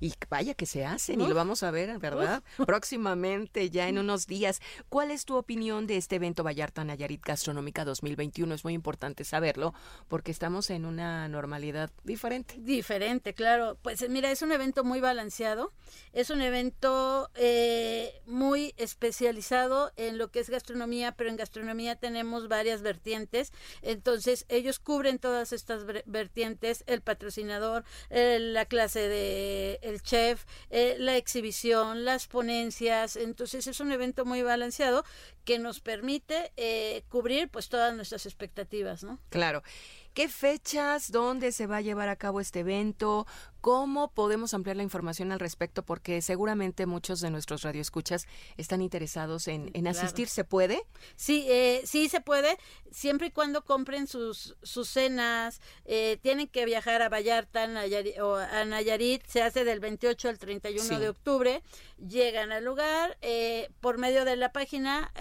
Y vaya que se hacen, y lo vamos a ver, ¿verdad? Próximamente, ya en unos días. ¿Cuál es tu opinión de este evento Vallarta Nayarit Gastronómica 2021? Es muy importante saberlo, porque estamos en una normalidad diferente. Diferente, claro. Pues mira, es un evento muy balanceado, es un evento eh, muy especializado en lo que es gastronomía, pero en gastronomía tenemos varias vertientes. Entonces, ellos cubren todas estas vertientes, el patrocinador, la clase de el chef, eh, la exhibición, las ponencias. Entonces, es un evento muy balanceado que nos permite eh, cubrir pues todas nuestras expectativas, ¿no? Claro. ¿Qué fechas? ¿Dónde se va a llevar a cabo este evento? ¿Cómo podemos ampliar la información al respecto? Porque seguramente muchos de nuestros radioescuchas están interesados en, asistir. ¿Se puede? Sí, eh, sí se puede, siempre y cuando compren sus, sus cenas. Eh, tienen que viajar a Vallarta o a Nayarit. Se hace del 28 al 31 de octubre. Llegan al lugar eh, por medio de la página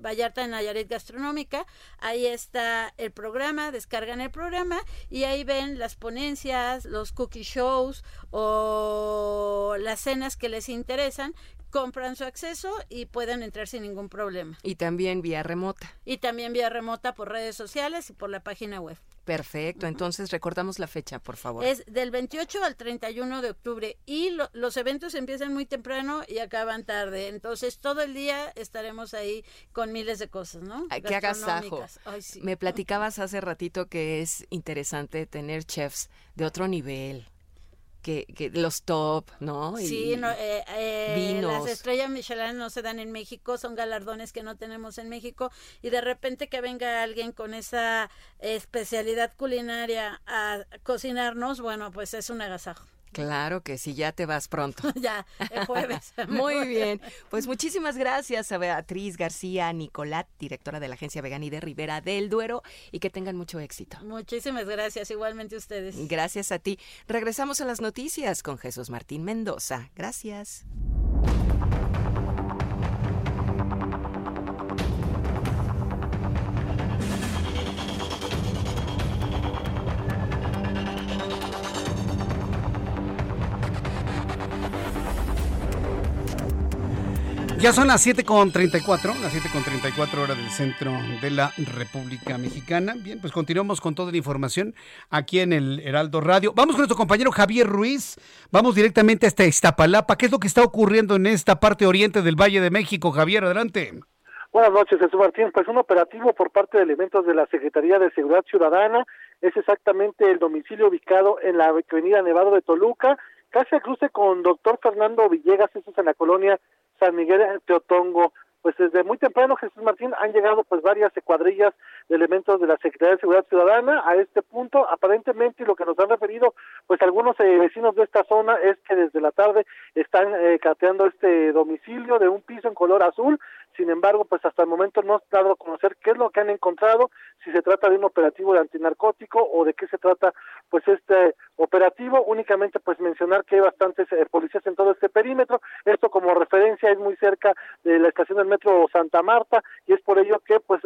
Vallarta Nayarit Gastronómica. Ahí está el programa, descargan el programa programa y ahí ven las ponencias, los cookie shows o las cenas que les interesan compran su acceso y pueden entrar sin ningún problema. Y también vía remota. Y también vía remota por redes sociales y por la página web. Perfecto, entonces recordamos la fecha, por favor. Es del 28 al 31 de octubre y los eventos empiezan muy temprano y acaban tarde, entonces todo el día estaremos ahí con miles de cosas, ¿no? Ay, qué agasajo. Me platicabas hace ratito que es interesante tener chefs de otro nivel que, que los top, ¿no? Sí, eh, eh, las estrellas Michelin no se dan en México, son galardones que no tenemos en México y de repente que venga alguien con esa especialidad culinaria a cocinarnos, bueno, pues es un agasajo. Claro que sí, ya te vas pronto. ya, el jueves. Muy bien. Pues muchísimas gracias a Beatriz García Nicolat, directora de la agencia Vegani de Rivera del Duero, y que tengan mucho éxito. Muchísimas gracias, igualmente ustedes. Gracias a ti. Regresamos a las noticias con Jesús Martín Mendoza. Gracias. Ya son las 7.34, las 7.34 horas del centro de la República Mexicana. Bien, pues continuamos con toda la información aquí en el Heraldo Radio. Vamos con nuestro compañero Javier Ruiz. Vamos directamente hasta Iztapalapa. ¿Qué es lo que está ocurriendo en esta parte oriente del Valle de México? Javier, adelante. Buenas noches, Jesús Martín. Pues un operativo por parte de elementos de la Secretaría de Seguridad Ciudadana es exactamente el domicilio ubicado en la avenida Nevado de Toluca, casi a cruce con doctor Fernando Villegas, eso es en la colonia San Miguel Teotongo. Pues desde muy temprano, Jesús Martín, han llegado pues varias cuadrillas de elementos de la Secretaría de Seguridad Ciudadana a este punto. Aparentemente, lo que nos han referido, pues algunos eh, vecinos de esta zona es que desde la tarde están eh, cateando este domicilio de un piso en color azul. Sin embargo, pues hasta el momento no ha dado a conocer qué es lo que han encontrado, si se trata de un operativo de antinarcótico o de qué se trata pues este operativo, únicamente pues mencionar que hay bastantes eh, policías en todo este perímetro, esto como referencia es muy cerca de la estación del metro Santa Marta y es por ello que pues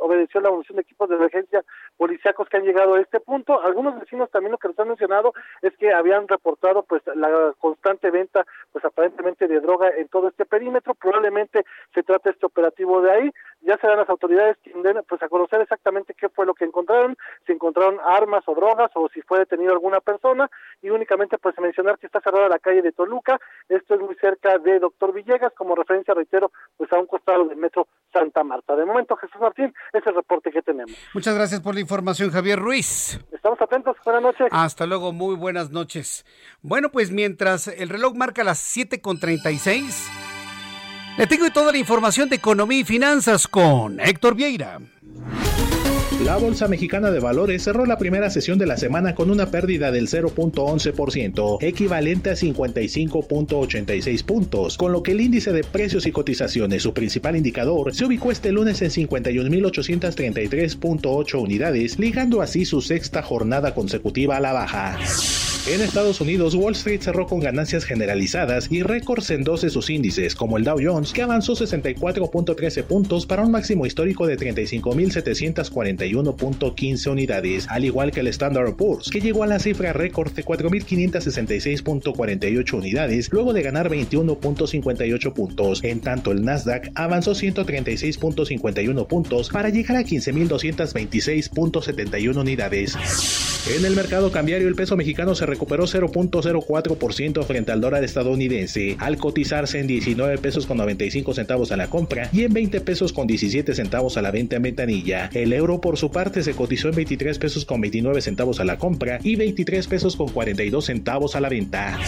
obedeció la evolución de equipos de emergencia policíacos que han llegado a este punto, algunos vecinos también lo que nos han mencionado es que habían reportado pues la constante venta pues aparentemente de droga en todo este perímetro, probablemente se trata este operativo de ahí, ya serán las autoridades den pues a conocer exactamente qué fue lo que encontraron, si encontraron armas o drogas o si fue detenido alguna persona y únicamente pues mencionar que está cerrada la calle de Toluca, esto es muy cerca de Doctor Villegas, como referencia reitero pues a un costado del metro Santa Marta. De momento Jesús Martín, es el reporte que tenemos. Muchas gracias por la información Javier Ruiz. Estamos atentos, buenas noches. Hasta luego, muy buenas noches. Bueno, pues mientras el reloj marca las 7.36, le tengo toda la información de economía y finanzas con Héctor Vieira. La Bolsa Mexicana de Valores cerró la primera sesión de la semana con una pérdida del 0.11%, equivalente a 55.86 puntos, con lo que el índice de precios y cotizaciones, su principal indicador, se ubicó este lunes en 51.833.8 unidades, ligando así su sexta jornada consecutiva a la baja. En Estados Unidos, Wall Street cerró con ganancias generalizadas y récords en 12 sus índices, como el Dow Jones, que avanzó 64.13 puntos para un máximo histórico de 35.741.15 unidades, al igual que el Standard Poor's, que llegó a la cifra récord de 4.566.48 unidades, luego de ganar 21.58 puntos. En tanto, el Nasdaq avanzó 136.51 puntos para llegar a 15.226.71 unidades. En el mercado cambiario, el peso mexicano se recuperó 0.04% frente al dólar estadounidense, al cotizarse en 19 pesos con 95 centavos a la compra y en 20 pesos con 17 centavos a la venta en ventanilla. El euro por su parte se cotizó en 23 pesos con 29 centavos a la compra y 23 pesos con 42 centavos a la venta.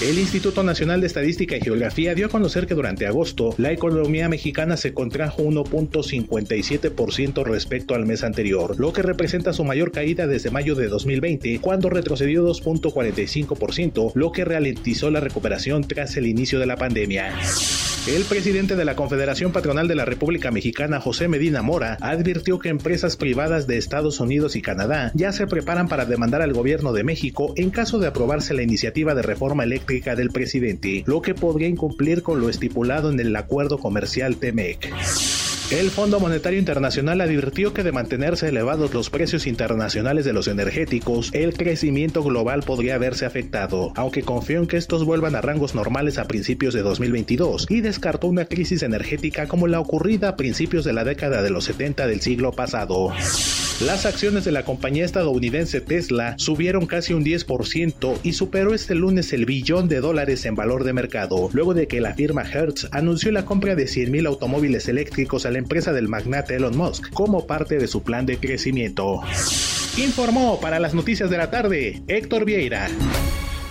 El Instituto Nacional de Estadística y Geografía dio a conocer que durante agosto la economía mexicana se contrajo 1.57% respecto al mes anterior, lo que representa su mayor caída desde mayo de 2020, cuando retrocedió 2.45%, lo que ralentizó la recuperación tras el inicio de la pandemia. El presidente de la Confederación Patronal de la República Mexicana, José Medina Mora, advirtió que empresas privadas de Estados Unidos y Canadá ya se preparan para demandar al gobierno de México en caso de aprobarse la iniciativa de reforma eléctrica del presidente, lo que podría incumplir con lo estipulado en el acuerdo comercial TEMEC. El Fondo Monetario Internacional advirtió que de mantenerse elevados los precios internacionales de los energéticos, el crecimiento global podría verse afectado, aunque confió en que estos vuelvan a rangos normales a principios de 2022 y descartó una crisis energética como la ocurrida a principios de la década de los 70 del siglo pasado. Las acciones de la compañía estadounidense Tesla subieron casi un 10% y superó este lunes el billón de dólares en valor de mercado, luego de que la firma Hertz anunció la compra de 100.000 automóviles eléctricos a empresa del magnate Elon Musk como parte de su plan de crecimiento. Informó para las noticias de la tarde Héctor Vieira.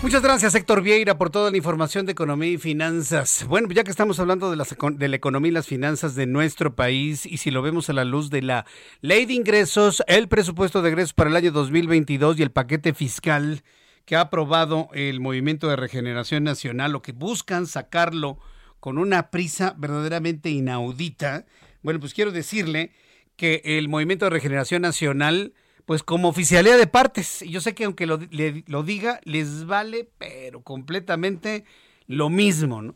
Muchas gracias, Héctor Vieira, por toda la información de economía y finanzas. Bueno, ya que estamos hablando de, de, la economía y las finanzas de nuestro país, y si lo vemos a la luz de la ley de ingresos, el presupuesto de ingresos para el año 2022 y el paquete fiscal que ha aprobado el Movimiento de Regeneración Nacional, lo que buscan sacarlo con una prisa verdaderamente inaudita. Bueno, pues quiero decirle que el Movimiento de Regeneración Nacional pues como oficialidad de partes. Yo sé que aunque lo, lo diga, les vale, pero completamente lo mismo, ¿no?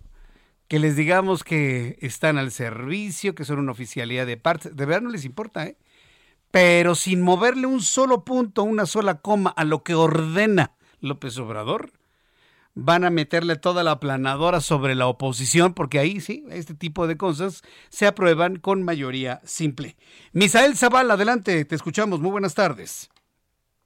Que les digamos que están al servicio, que son una oficialidad de partes. De verdad no les importa, ¿eh? Pero sin moverle un solo punto, una sola coma a lo que ordena López Obrador, van a meterle toda la aplanadora sobre la oposición, porque ahí sí, este tipo de cosas se aprueban con mayoría simple. Misael Zaval, adelante, te escuchamos. Muy buenas tardes.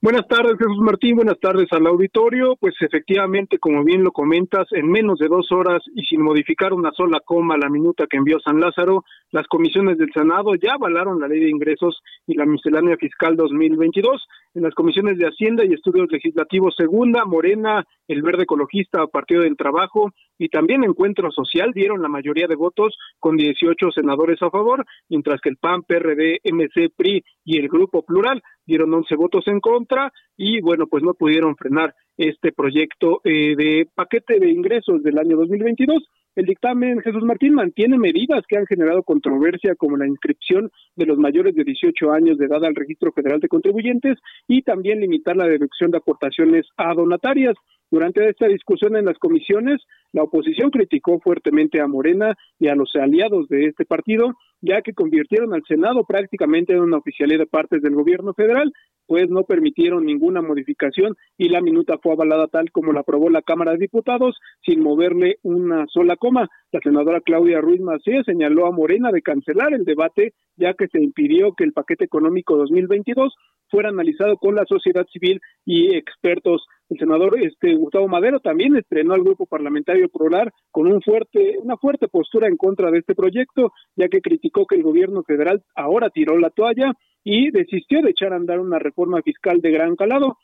Buenas tardes, Jesús Martín. Buenas tardes al auditorio. Pues efectivamente, como bien lo comentas, en menos de dos horas y sin modificar una sola coma la minuta que envió San Lázaro, las comisiones del Senado ya avalaron la ley de ingresos y la miscelánea fiscal 2022. En las comisiones de Hacienda y Estudios Legislativos Segunda, Morena, el Verde Ecologista, Partido del Trabajo y también Encuentro Social dieron la mayoría de votos con 18 senadores a favor, mientras que el PAN, PRD, MC, PRI y el Grupo Plural dieron 11 votos en contra y bueno, pues no pudieron frenar este proyecto eh, de paquete de ingresos del año 2022 El dictamen Jesús Martín mantiene medidas que han generado controversia como la inscripción de los mayores de 18 años de edad al Registro Federal de Contribuyentes y también limitar la deducción de aportaciones a donatarias. Durante esta discusión en las comisiones, la oposición criticó fuertemente a Morena y a los aliados de este partido, ya que convirtieron al Senado prácticamente en una oficialía de partes del gobierno federal, pues no permitieron ninguna modificación y la minuta fue avalada tal como la aprobó la Cámara de Diputados, sin moverle una sola coma. La senadora Claudia Ruiz Macías señaló a Morena de cancelar el debate, ya que se impidió que el paquete económico 2022 fuera analizado con la sociedad civil y expertos. El senador este Gustavo Madero también estrenó al grupo parlamentario plural con un fuerte, una fuerte postura en contra de este proyecto, ya que criticó que el gobierno federal ahora tiró la toalla y desistió de echar a andar una reforma fiscal de gran calado.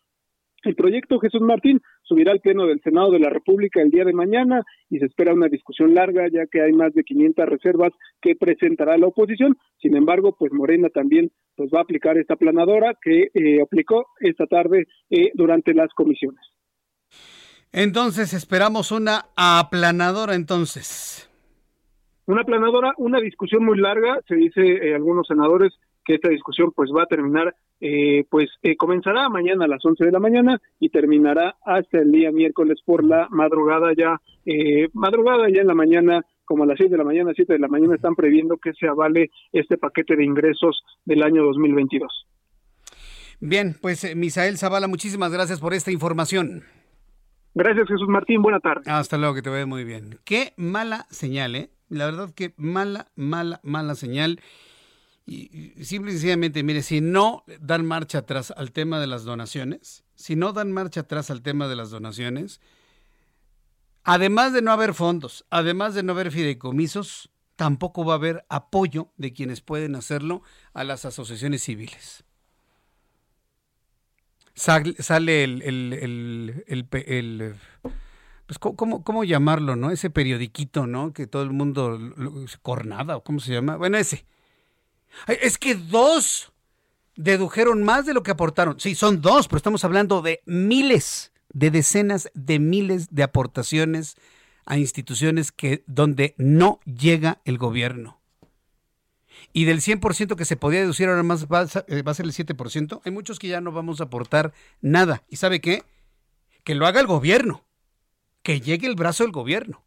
El proyecto Jesús Martín subirá al Pleno del Senado de la República el día de mañana y se espera una discusión larga ya que hay más de 500 reservas que presentará la oposición. Sin embargo, pues Morena también pues va a aplicar esta planadora que eh, aplicó esta tarde eh, durante las comisiones. Entonces esperamos una aplanadora entonces. Una aplanadora, una discusión muy larga, se dice eh, algunos senadores que esta discusión pues va a terminar, eh, pues eh, comenzará mañana a las 11 de la mañana y terminará hasta el día miércoles por la madrugada ya, eh, madrugada ya en la mañana, como a las 6 de la mañana, 7 de la mañana están previendo que se avale este paquete de ingresos del año 2022. Bien, pues Misael Zavala, muchísimas gracias por esta información. Gracias Jesús Martín, buena tarde. Hasta luego, que te vea muy bien. Qué mala señal, ¿eh? La verdad que mala, mala, mala señal. Y, simple y sencillamente, mire, si no dan marcha atrás al tema de las donaciones, si no dan marcha atrás al tema de las donaciones, además de no haber fondos, además de no haber fideicomisos, tampoco va a haber apoyo de quienes pueden hacerlo a las asociaciones civiles. Sale, el, el, el, pues, ¿cómo, ¿cómo, llamarlo, no? Ese periodiquito, ¿no? Que todo el mundo, Cornada, cómo se llama. Bueno, ese es que dos dedujeron más de lo que aportaron. Sí, son dos, pero estamos hablando de miles, de decenas de miles de aportaciones a instituciones que donde no llega el gobierno. Y del 100% que se podía deducir ahora más va a, ser el 7%. Hay muchos que ya no vamos a aportar nada. ¿Y sabe qué? Que lo haga el gobierno. Que llegue el brazo del gobierno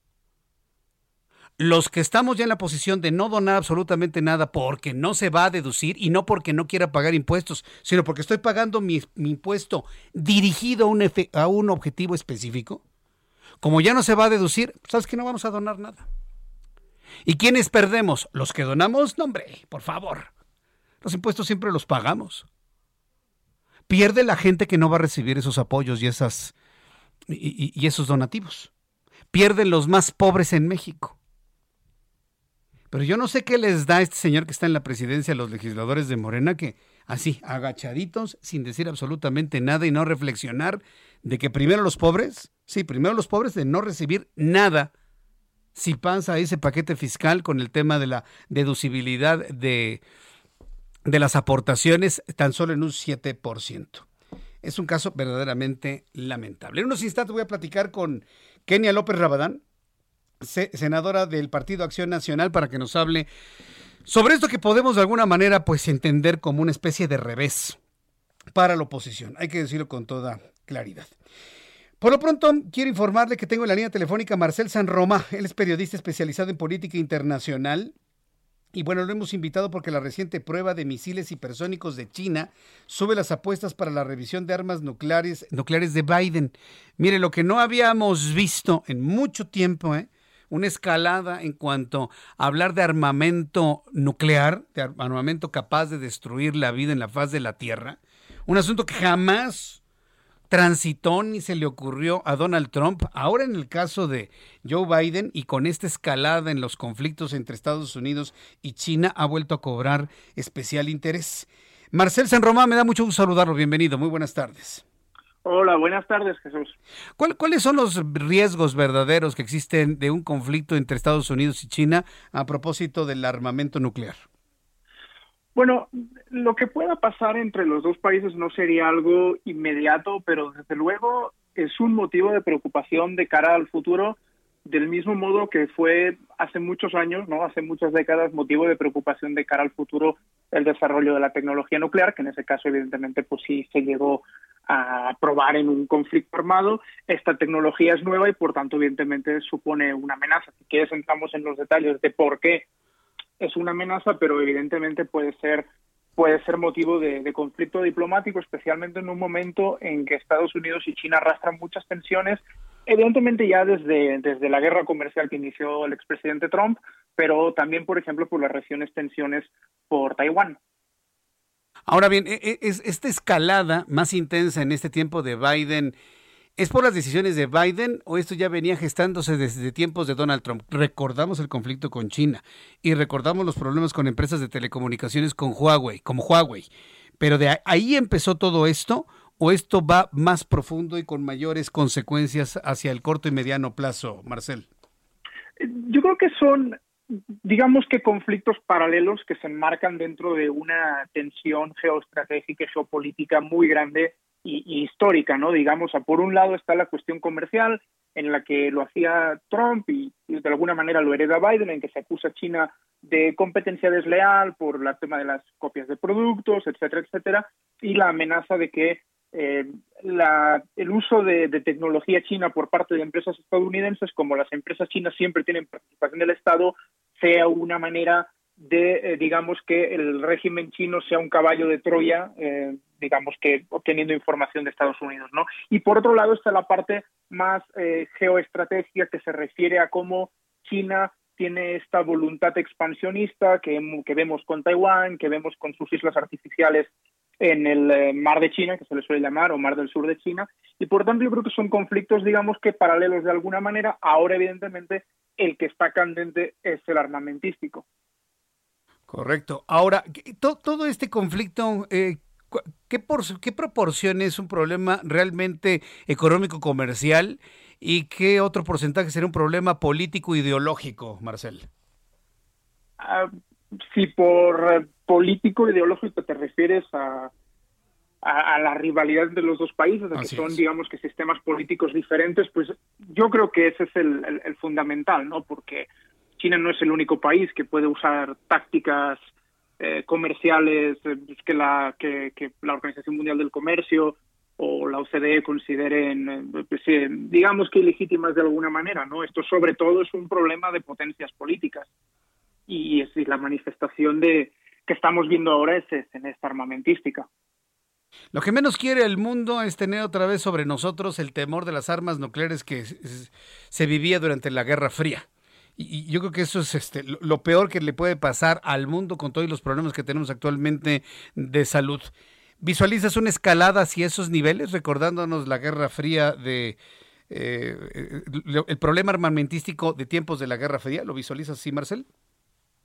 los que estamos ya en la posición de no donar absolutamente nada porque no se va a deducir y no porque no quiera pagar impuestos, sino porque estoy pagando mi, impuesto dirigido a un, objetivo específico, como ya no se va a deducir, sabes que no vamos a donar nada. ¿Y quiénes perdemos? Los que donamos, no hombre, por favor. Los impuestos siempre los pagamos. Pierde la gente que no va a recibir esos apoyos y, y esos donativos. Pierden los más pobres en México. Pero yo no sé qué les da este señor que está en la presidencia a los legisladores de Morena que así, agachaditos, sin decir absolutamente nada y no reflexionar de que primero los pobres, sí, primero los pobres de no recibir nada si pasa ese paquete fiscal con el tema de la deducibilidad de, de las aportaciones tan solo en un 7%. Es un caso verdaderamente lamentable. En unos instantes voy a platicar con Kenia López Rabadán, senadora del Partido Acción Nacional, para que nos hable sobre esto que podemos de alguna manera pues entender como una especie de revés para la oposición. Hay que decirlo con toda claridad. Por lo pronto, quiero informarle que tengo en la línea telefónica a Marcel San Roma. Él es periodista especializado en política internacional. Y bueno, lo hemos invitado porque la reciente prueba de misiles hipersónicos de China sube las apuestas para la revisión de armas nucleares, nucleares de Biden. Mire, lo que no habíamos visto en mucho tiempo, ¿eh? Una escalada en cuanto a hablar de armamento nuclear, de armamento capaz de destruir la vida en la faz de la Tierra. Un asunto que jamás transitó ni se le ocurrió a Donald Trump. Ahora en el caso de Joe Biden y con esta escalada en los conflictos entre Estados Unidos y China ha vuelto a cobrar especial interés. Marcel San Román, me da mucho gusto saludarlo. Bienvenido. Muy buenas tardes. Hola, buenas tardes, Jesús. ¿Cuáles son los riesgos verdaderos que existen de un conflicto entre Estados Unidos y China a propósito del armamento nuclear? Bueno, lo que pueda pasar entre los dos países no sería algo inmediato, pero desde luego es un motivo de preocupación de cara al futuro del mismo modo que fue hace muchos años, no, hace muchas décadas, motivo de preocupación de cara al futuro el desarrollo de la tecnología nuclear, que en ese caso evidentemente pues sí se llegó a probar en un conflicto armado. Esta tecnología es nueva y por tanto evidentemente supone una amenaza. Si quieres entramos en los detalles de por qué es una amenaza, pero evidentemente puede ser puede ser motivo de, conflicto diplomático, especialmente en un momento en que Estados Unidos y China arrastran muchas tensiones, evidentemente ya desde, desde la guerra comercial que inició el expresidente Trump, pero también, por ejemplo, por las recientes tensiones por Taiwán. Ahora bien, e, e, es, esta escalada más intensa en este tiempo de Biden, ¿es por las decisiones de Biden o esto ya venía gestándose desde tiempos de Donald Trump? Recordamos el conflicto con China y recordamos los problemas con empresas de telecomunicaciones con Huawei, como Huawei. Pero de ahí empezó todo esto o esto va más profundo y con mayores consecuencias hacia el corto y mediano plazo, Marcel? Yo creo que son digamos que conflictos paralelos que se enmarcan dentro de una tensión geoestratégica y geopolítica muy grande y, histórica, ¿no? Digamos, por un lado está la cuestión comercial, en la que lo hacía Trump y, de alguna manera lo hereda Biden, en que se acusa a China de competencia desleal por el tema de las copias de productos, etcétera, etcétera, y la amenaza de que eh, la, el uso de, tecnología china por parte de empresas estadounidenses, como las empresas chinas siempre tienen participación del Estado, sea una manera de, eh, digamos, que el régimen chino sea un caballo de Troya, eh, digamos que obteniendo información de Estados Unidos, ¿no? Y por otro lado está la parte más geoestratégica que se refiere a cómo China tiene esta voluntad expansionista que vemos con Taiwán, que vemos con sus islas artificiales en el eh, mar de China, que se le suele llamar, o mar del sur de China, y por tanto yo creo que son conflictos, digamos que paralelos de alguna manera. Ahora, evidentemente, el que está candente es el armamentístico. Correcto. Ahora, todo este conflicto, eh, ¿qué, por, ¿qué proporción es un problema realmente económico-comercial y qué otro porcentaje sería un problema político-ideológico, Marcel? Ah, si por político ideológico te refieres a, a, la rivalidad de los dos países, de que son, digamos, que sistemas políticos diferentes, pues yo creo que ese es el, el, fundamental, ¿no? Porque China no es el único país que puede usar tácticas eh, comerciales eh, que, la, que, que, la Organización Mundial del Comercio o la OCDE consideren, pues, digamos que ilegítimas de alguna manera, ¿no? Esto sobre todo es un problema de potencias políticas y, es, la manifestación de que estamos viendo ahora es, en esta armamentística. Lo que menos quiere el mundo es tener otra vez sobre nosotros el temor de las armas nucleares que se vivía durante la Guerra Fría. Y, yo creo que eso es este, lo peor que le puede pasar al mundo con todos los problemas que tenemos actualmente de salud. ¿Visualizas una escalada hacia esos niveles, recordándonos la Guerra Fría de... Eh, eh, el problema armamentístico de tiempos de la Guerra Fría? ¿Lo visualizas así, Marcel?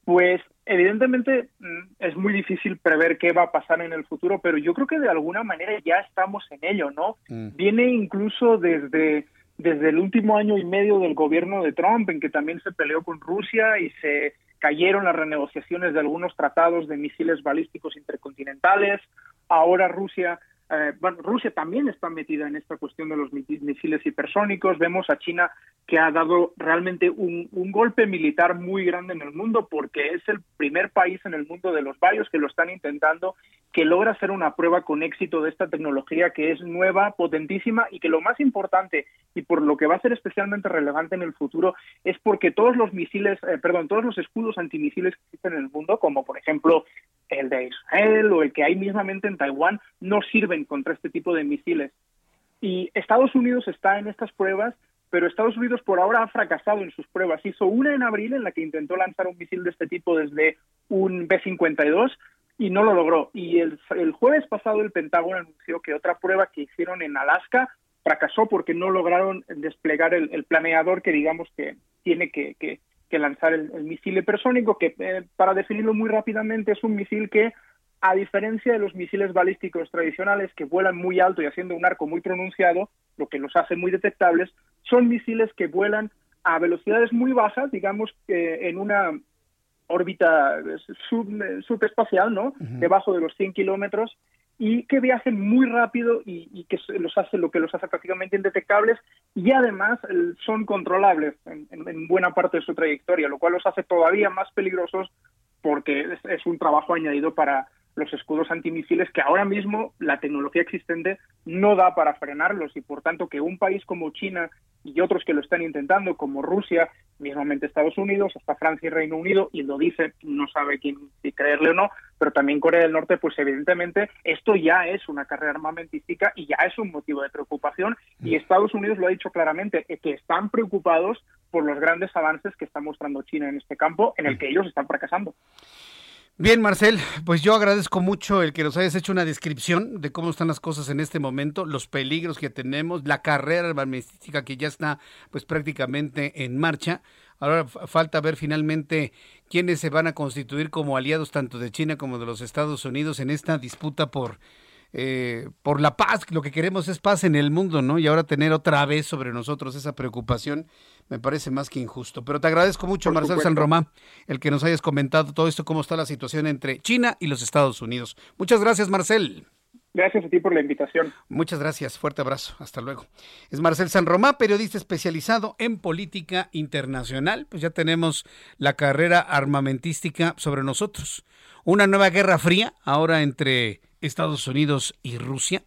Pues evidentemente mm, es muy difícil prever qué va a pasar en el futuro, pero yo creo que de alguna manera ya estamos en ello, ¿no? Mm. Viene incluso desde, desde el último año y medio del gobierno de Trump, en que también se peleó con Rusia y se cayeron las renegociaciones de algunos tratados de misiles balísticos intercontinentales. Ahora Rusia eh, bueno, Rusia también está metida en esta cuestión de los misiles hipersónicos. Vemos a China que ha dado realmente un, golpe militar muy grande en el mundo porque es el primer país en el mundo de los varios que lo están intentando, que logra hacer una prueba con éxito de esta tecnología que es nueva, potentísima y que lo más importante y por lo que va a ser especialmente relevante en el futuro es porque todos los misiles, eh, perdón, todos los escudos antimisiles que existen en el mundo, como por ejemplo el de Israel o el que hay mismamente en Taiwán, no sirven contra este tipo de misiles. Y Estados Unidos está en estas pruebas, pero Estados Unidos por ahora ha fracasado en sus pruebas. Hizo una en abril en la que intentó lanzar un misil de este tipo desde un B-52 y no lo logró. Y el, jueves pasado el Pentágono anunció que otra prueba que hicieron en Alaska fracasó porque no lograron desplegar el, planeador que digamos que tiene que, que lanzar el, misil hipersónico, que eh, para definirlo muy rápidamente es un misil que, a diferencia de los misiles balísticos tradicionales que vuelan muy alto y haciendo un arco muy pronunciado, lo que los hace muy detectables, son misiles que vuelan a velocidades muy bajas, digamos que en una órbita sub, subespacial, ¿no? Debajo de los 100 kilómetros y que viajen muy rápido y, que los hace lo que los hace prácticamente indetectables y además son controlables en, buena parte de su trayectoria, lo cual los hace todavía más peligrosos porque es un trabajo añadido para los escudos antimisiles que ahora mismo la tecnología existente no da para frenarlos y por tanto que un país como China y otros que lo están intentando como Rusia, mismamente Estados Unidos, hasta Francia y Reino Unido y lo dice, no sabe quién si creerle o no, pero también Corea del Norte, pues evidentemente esto ya es una carrera armamentística y ya es un motivo de preocupación y Estados Unidos lo ha dicho claramente que están preocupados por los grandes avances que está mostrando China en este campo en el que ellos están fracasando. Bien, Marcel, pues yo agradezco mucho el que nos hayas hecho una descripción de cómo están las cosas en este momento, los peligros que tenemos, la carrera armamentística que ya está pues prácticamente en marcha. Ahora falta ver finalmente quiénes se van a constituir como aliados tanto de China como de los Estados Unidos en esta disputa por eh, por la paz, lo que queremos es paz en el mundo, ¿no? Y ahora tener otra vez sobre nosotros esa preocupación me parece más que injusto. Pero te agradezco mucho, Marcel San Román, el que nos hayas comentado todo esto, cómo está la situación entre China y los Estados Unidos. Muchas gracias, Marcel. Gracias a ti por la invitación. Muchas gracias, fuerte abrazo, hasta luego. Es Marcel San Román, periodista especializado en política internacional. Pues ya tenemos la carrera armamentística sobre nosotros. Una nueva guerra fría ahora entre Estados Unidos y Rusia.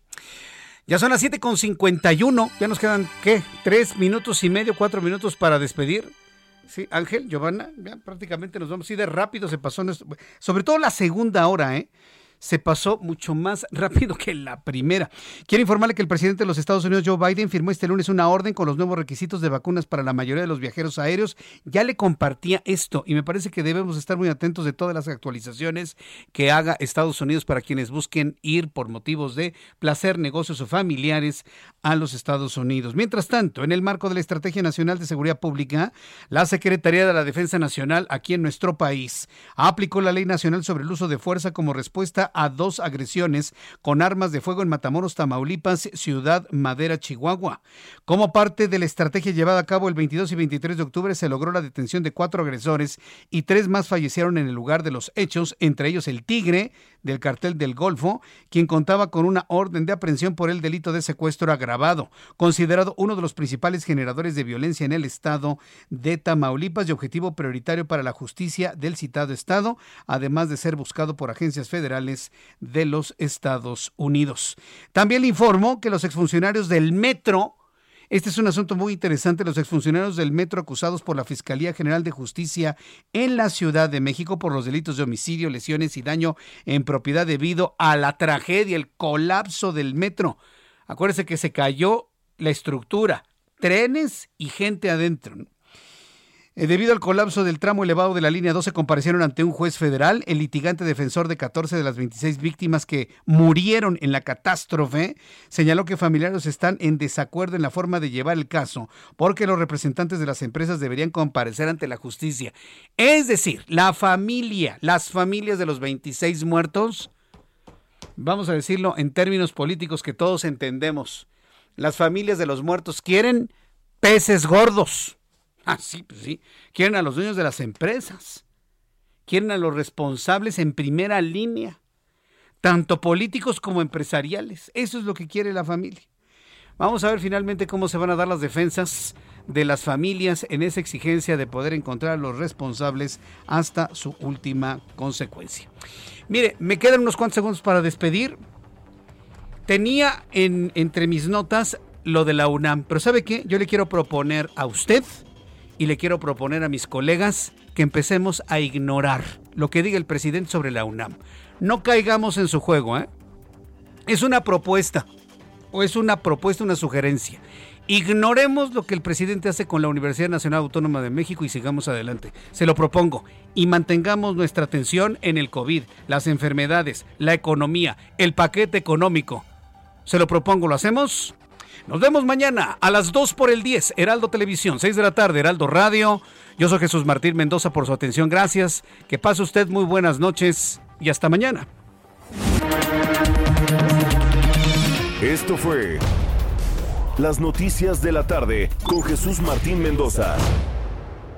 Ya son las 7.51, ya nos quedan, ¿qué? Tres minutos y medio, cuatro minutos para despedir. Sí, Ángel, Giovanna, ya prácticamente nos vamos. Sí, de rápido se pasó, sobre todo la segunda hora, ¿eh? Se pasó mucho más rápido que la primera. Quiero informarle que el presidente de los Estados Unidos, Joe Biden, firmó este lunes una orden con los nuevos requisitos de vacunas para la mayoría de los viajeros aéreos. Ya le compartía esto y me parece que debemos estar muy atentos de todas las actualizaciones que haga Estados Unidos para quienes busquen ir por motivos de placer, negocios o familiares a los Estados Unidos. Mientras tanto, en el marco de la Estrategia Nacional de Seguridad Pública, la Secretaría de la Defensa Nacional aquí en nuestro país aplicó la Ley Nacional sobre el Uso de Fuerza como respuesta a dos agresiones con armas de fuego en Matamoros, Tamaulipas, Ciudad Madera, Chihuahua. Como parte de la estrategia llevada a cabo el 22 y 23 de octubre, se logró la detención de cuatro agresores y tres más fallecieron en el lugar de los hechos, entre ellos el Tigre del cartel del Golfo, quien contaba con una orden de aprehensión por el delito de secuestro agravado, considerado uno de los principales generadores de violencia en el estado de Tamaulipas y objetivo prioritario para la justicia del citado estado, además de ser buscado por agencias federales de los Estados Unidos. También le informo que los exfuncionarios del metro este es un asunto muy interesante. Los exfuncionarios del metro acusados por la Fiscalía General de Justicia en la Ciudad de México por los delitos de homicidio, lesiones y daño en propiedad debido a la tragedia, el colapso del metro. Acuérdese que se cayó la estructura, trenes y gente adentro. Eh, debido al colapso del tramo elevado de la línea 12, comparecieron ante un juez federal. El litigante defensor de 14 de las 26 víctimas que murieron en la catástrofe señaló que familiares están en desacuerdo en la forma de llevar el caso, porque los representantes de las empresas deberían comparecer ante la justicia. Es decir, la familia, las familias de los 26 muertos, vamos a decirlo en términos políticos que todos entendemos, las familias de los muertos quieren peces gordos Ah, sí, pues sí. Quieren a los dueños de las empresas. Quieren a los responsables en primera línea, tanto políticos como empresariales. Eso es lo que quiere la familia. Vamos a ver finalmente cómo se van a dar las defensas de las familias en esa exigencia de poder encontrar a los responsables hasta su última consecuencia. Mire, me quedan unos cuantos segundos para despedir. Tenía en, entre mis notas lo de la UNAM, pero ¿sabe qué? Yo le quiero proponer a usted y le quiero proponer a mis colegas que empecemos a ignorar lo que diga el presidente sobre la UNAM. No caigamos en su juego, ¿eh? Es una propuesta, o es una propuesta, una sugerencia. Ignoremos lo que el presidente hace con la Universidad Nacional Autónoma de México y sigamos adelante. Se lo propongo. Y mantengamos nuestra atención en el COVID, las enfermedades, la economía, el paquete económico. Se lo propongo, ¿lo hacemos? Nos vemos mañana a las 2 por el 10, Heraldo Televisión, 6 de la tarde, Heraldo Radio. Yo soy Jesús Martín Mendoza por su atención. Gracias. Que pase usted muy buenas noches y hasta mañana. Esto fue Las Noticias de la Tarde con Jesús Martín Mendoza.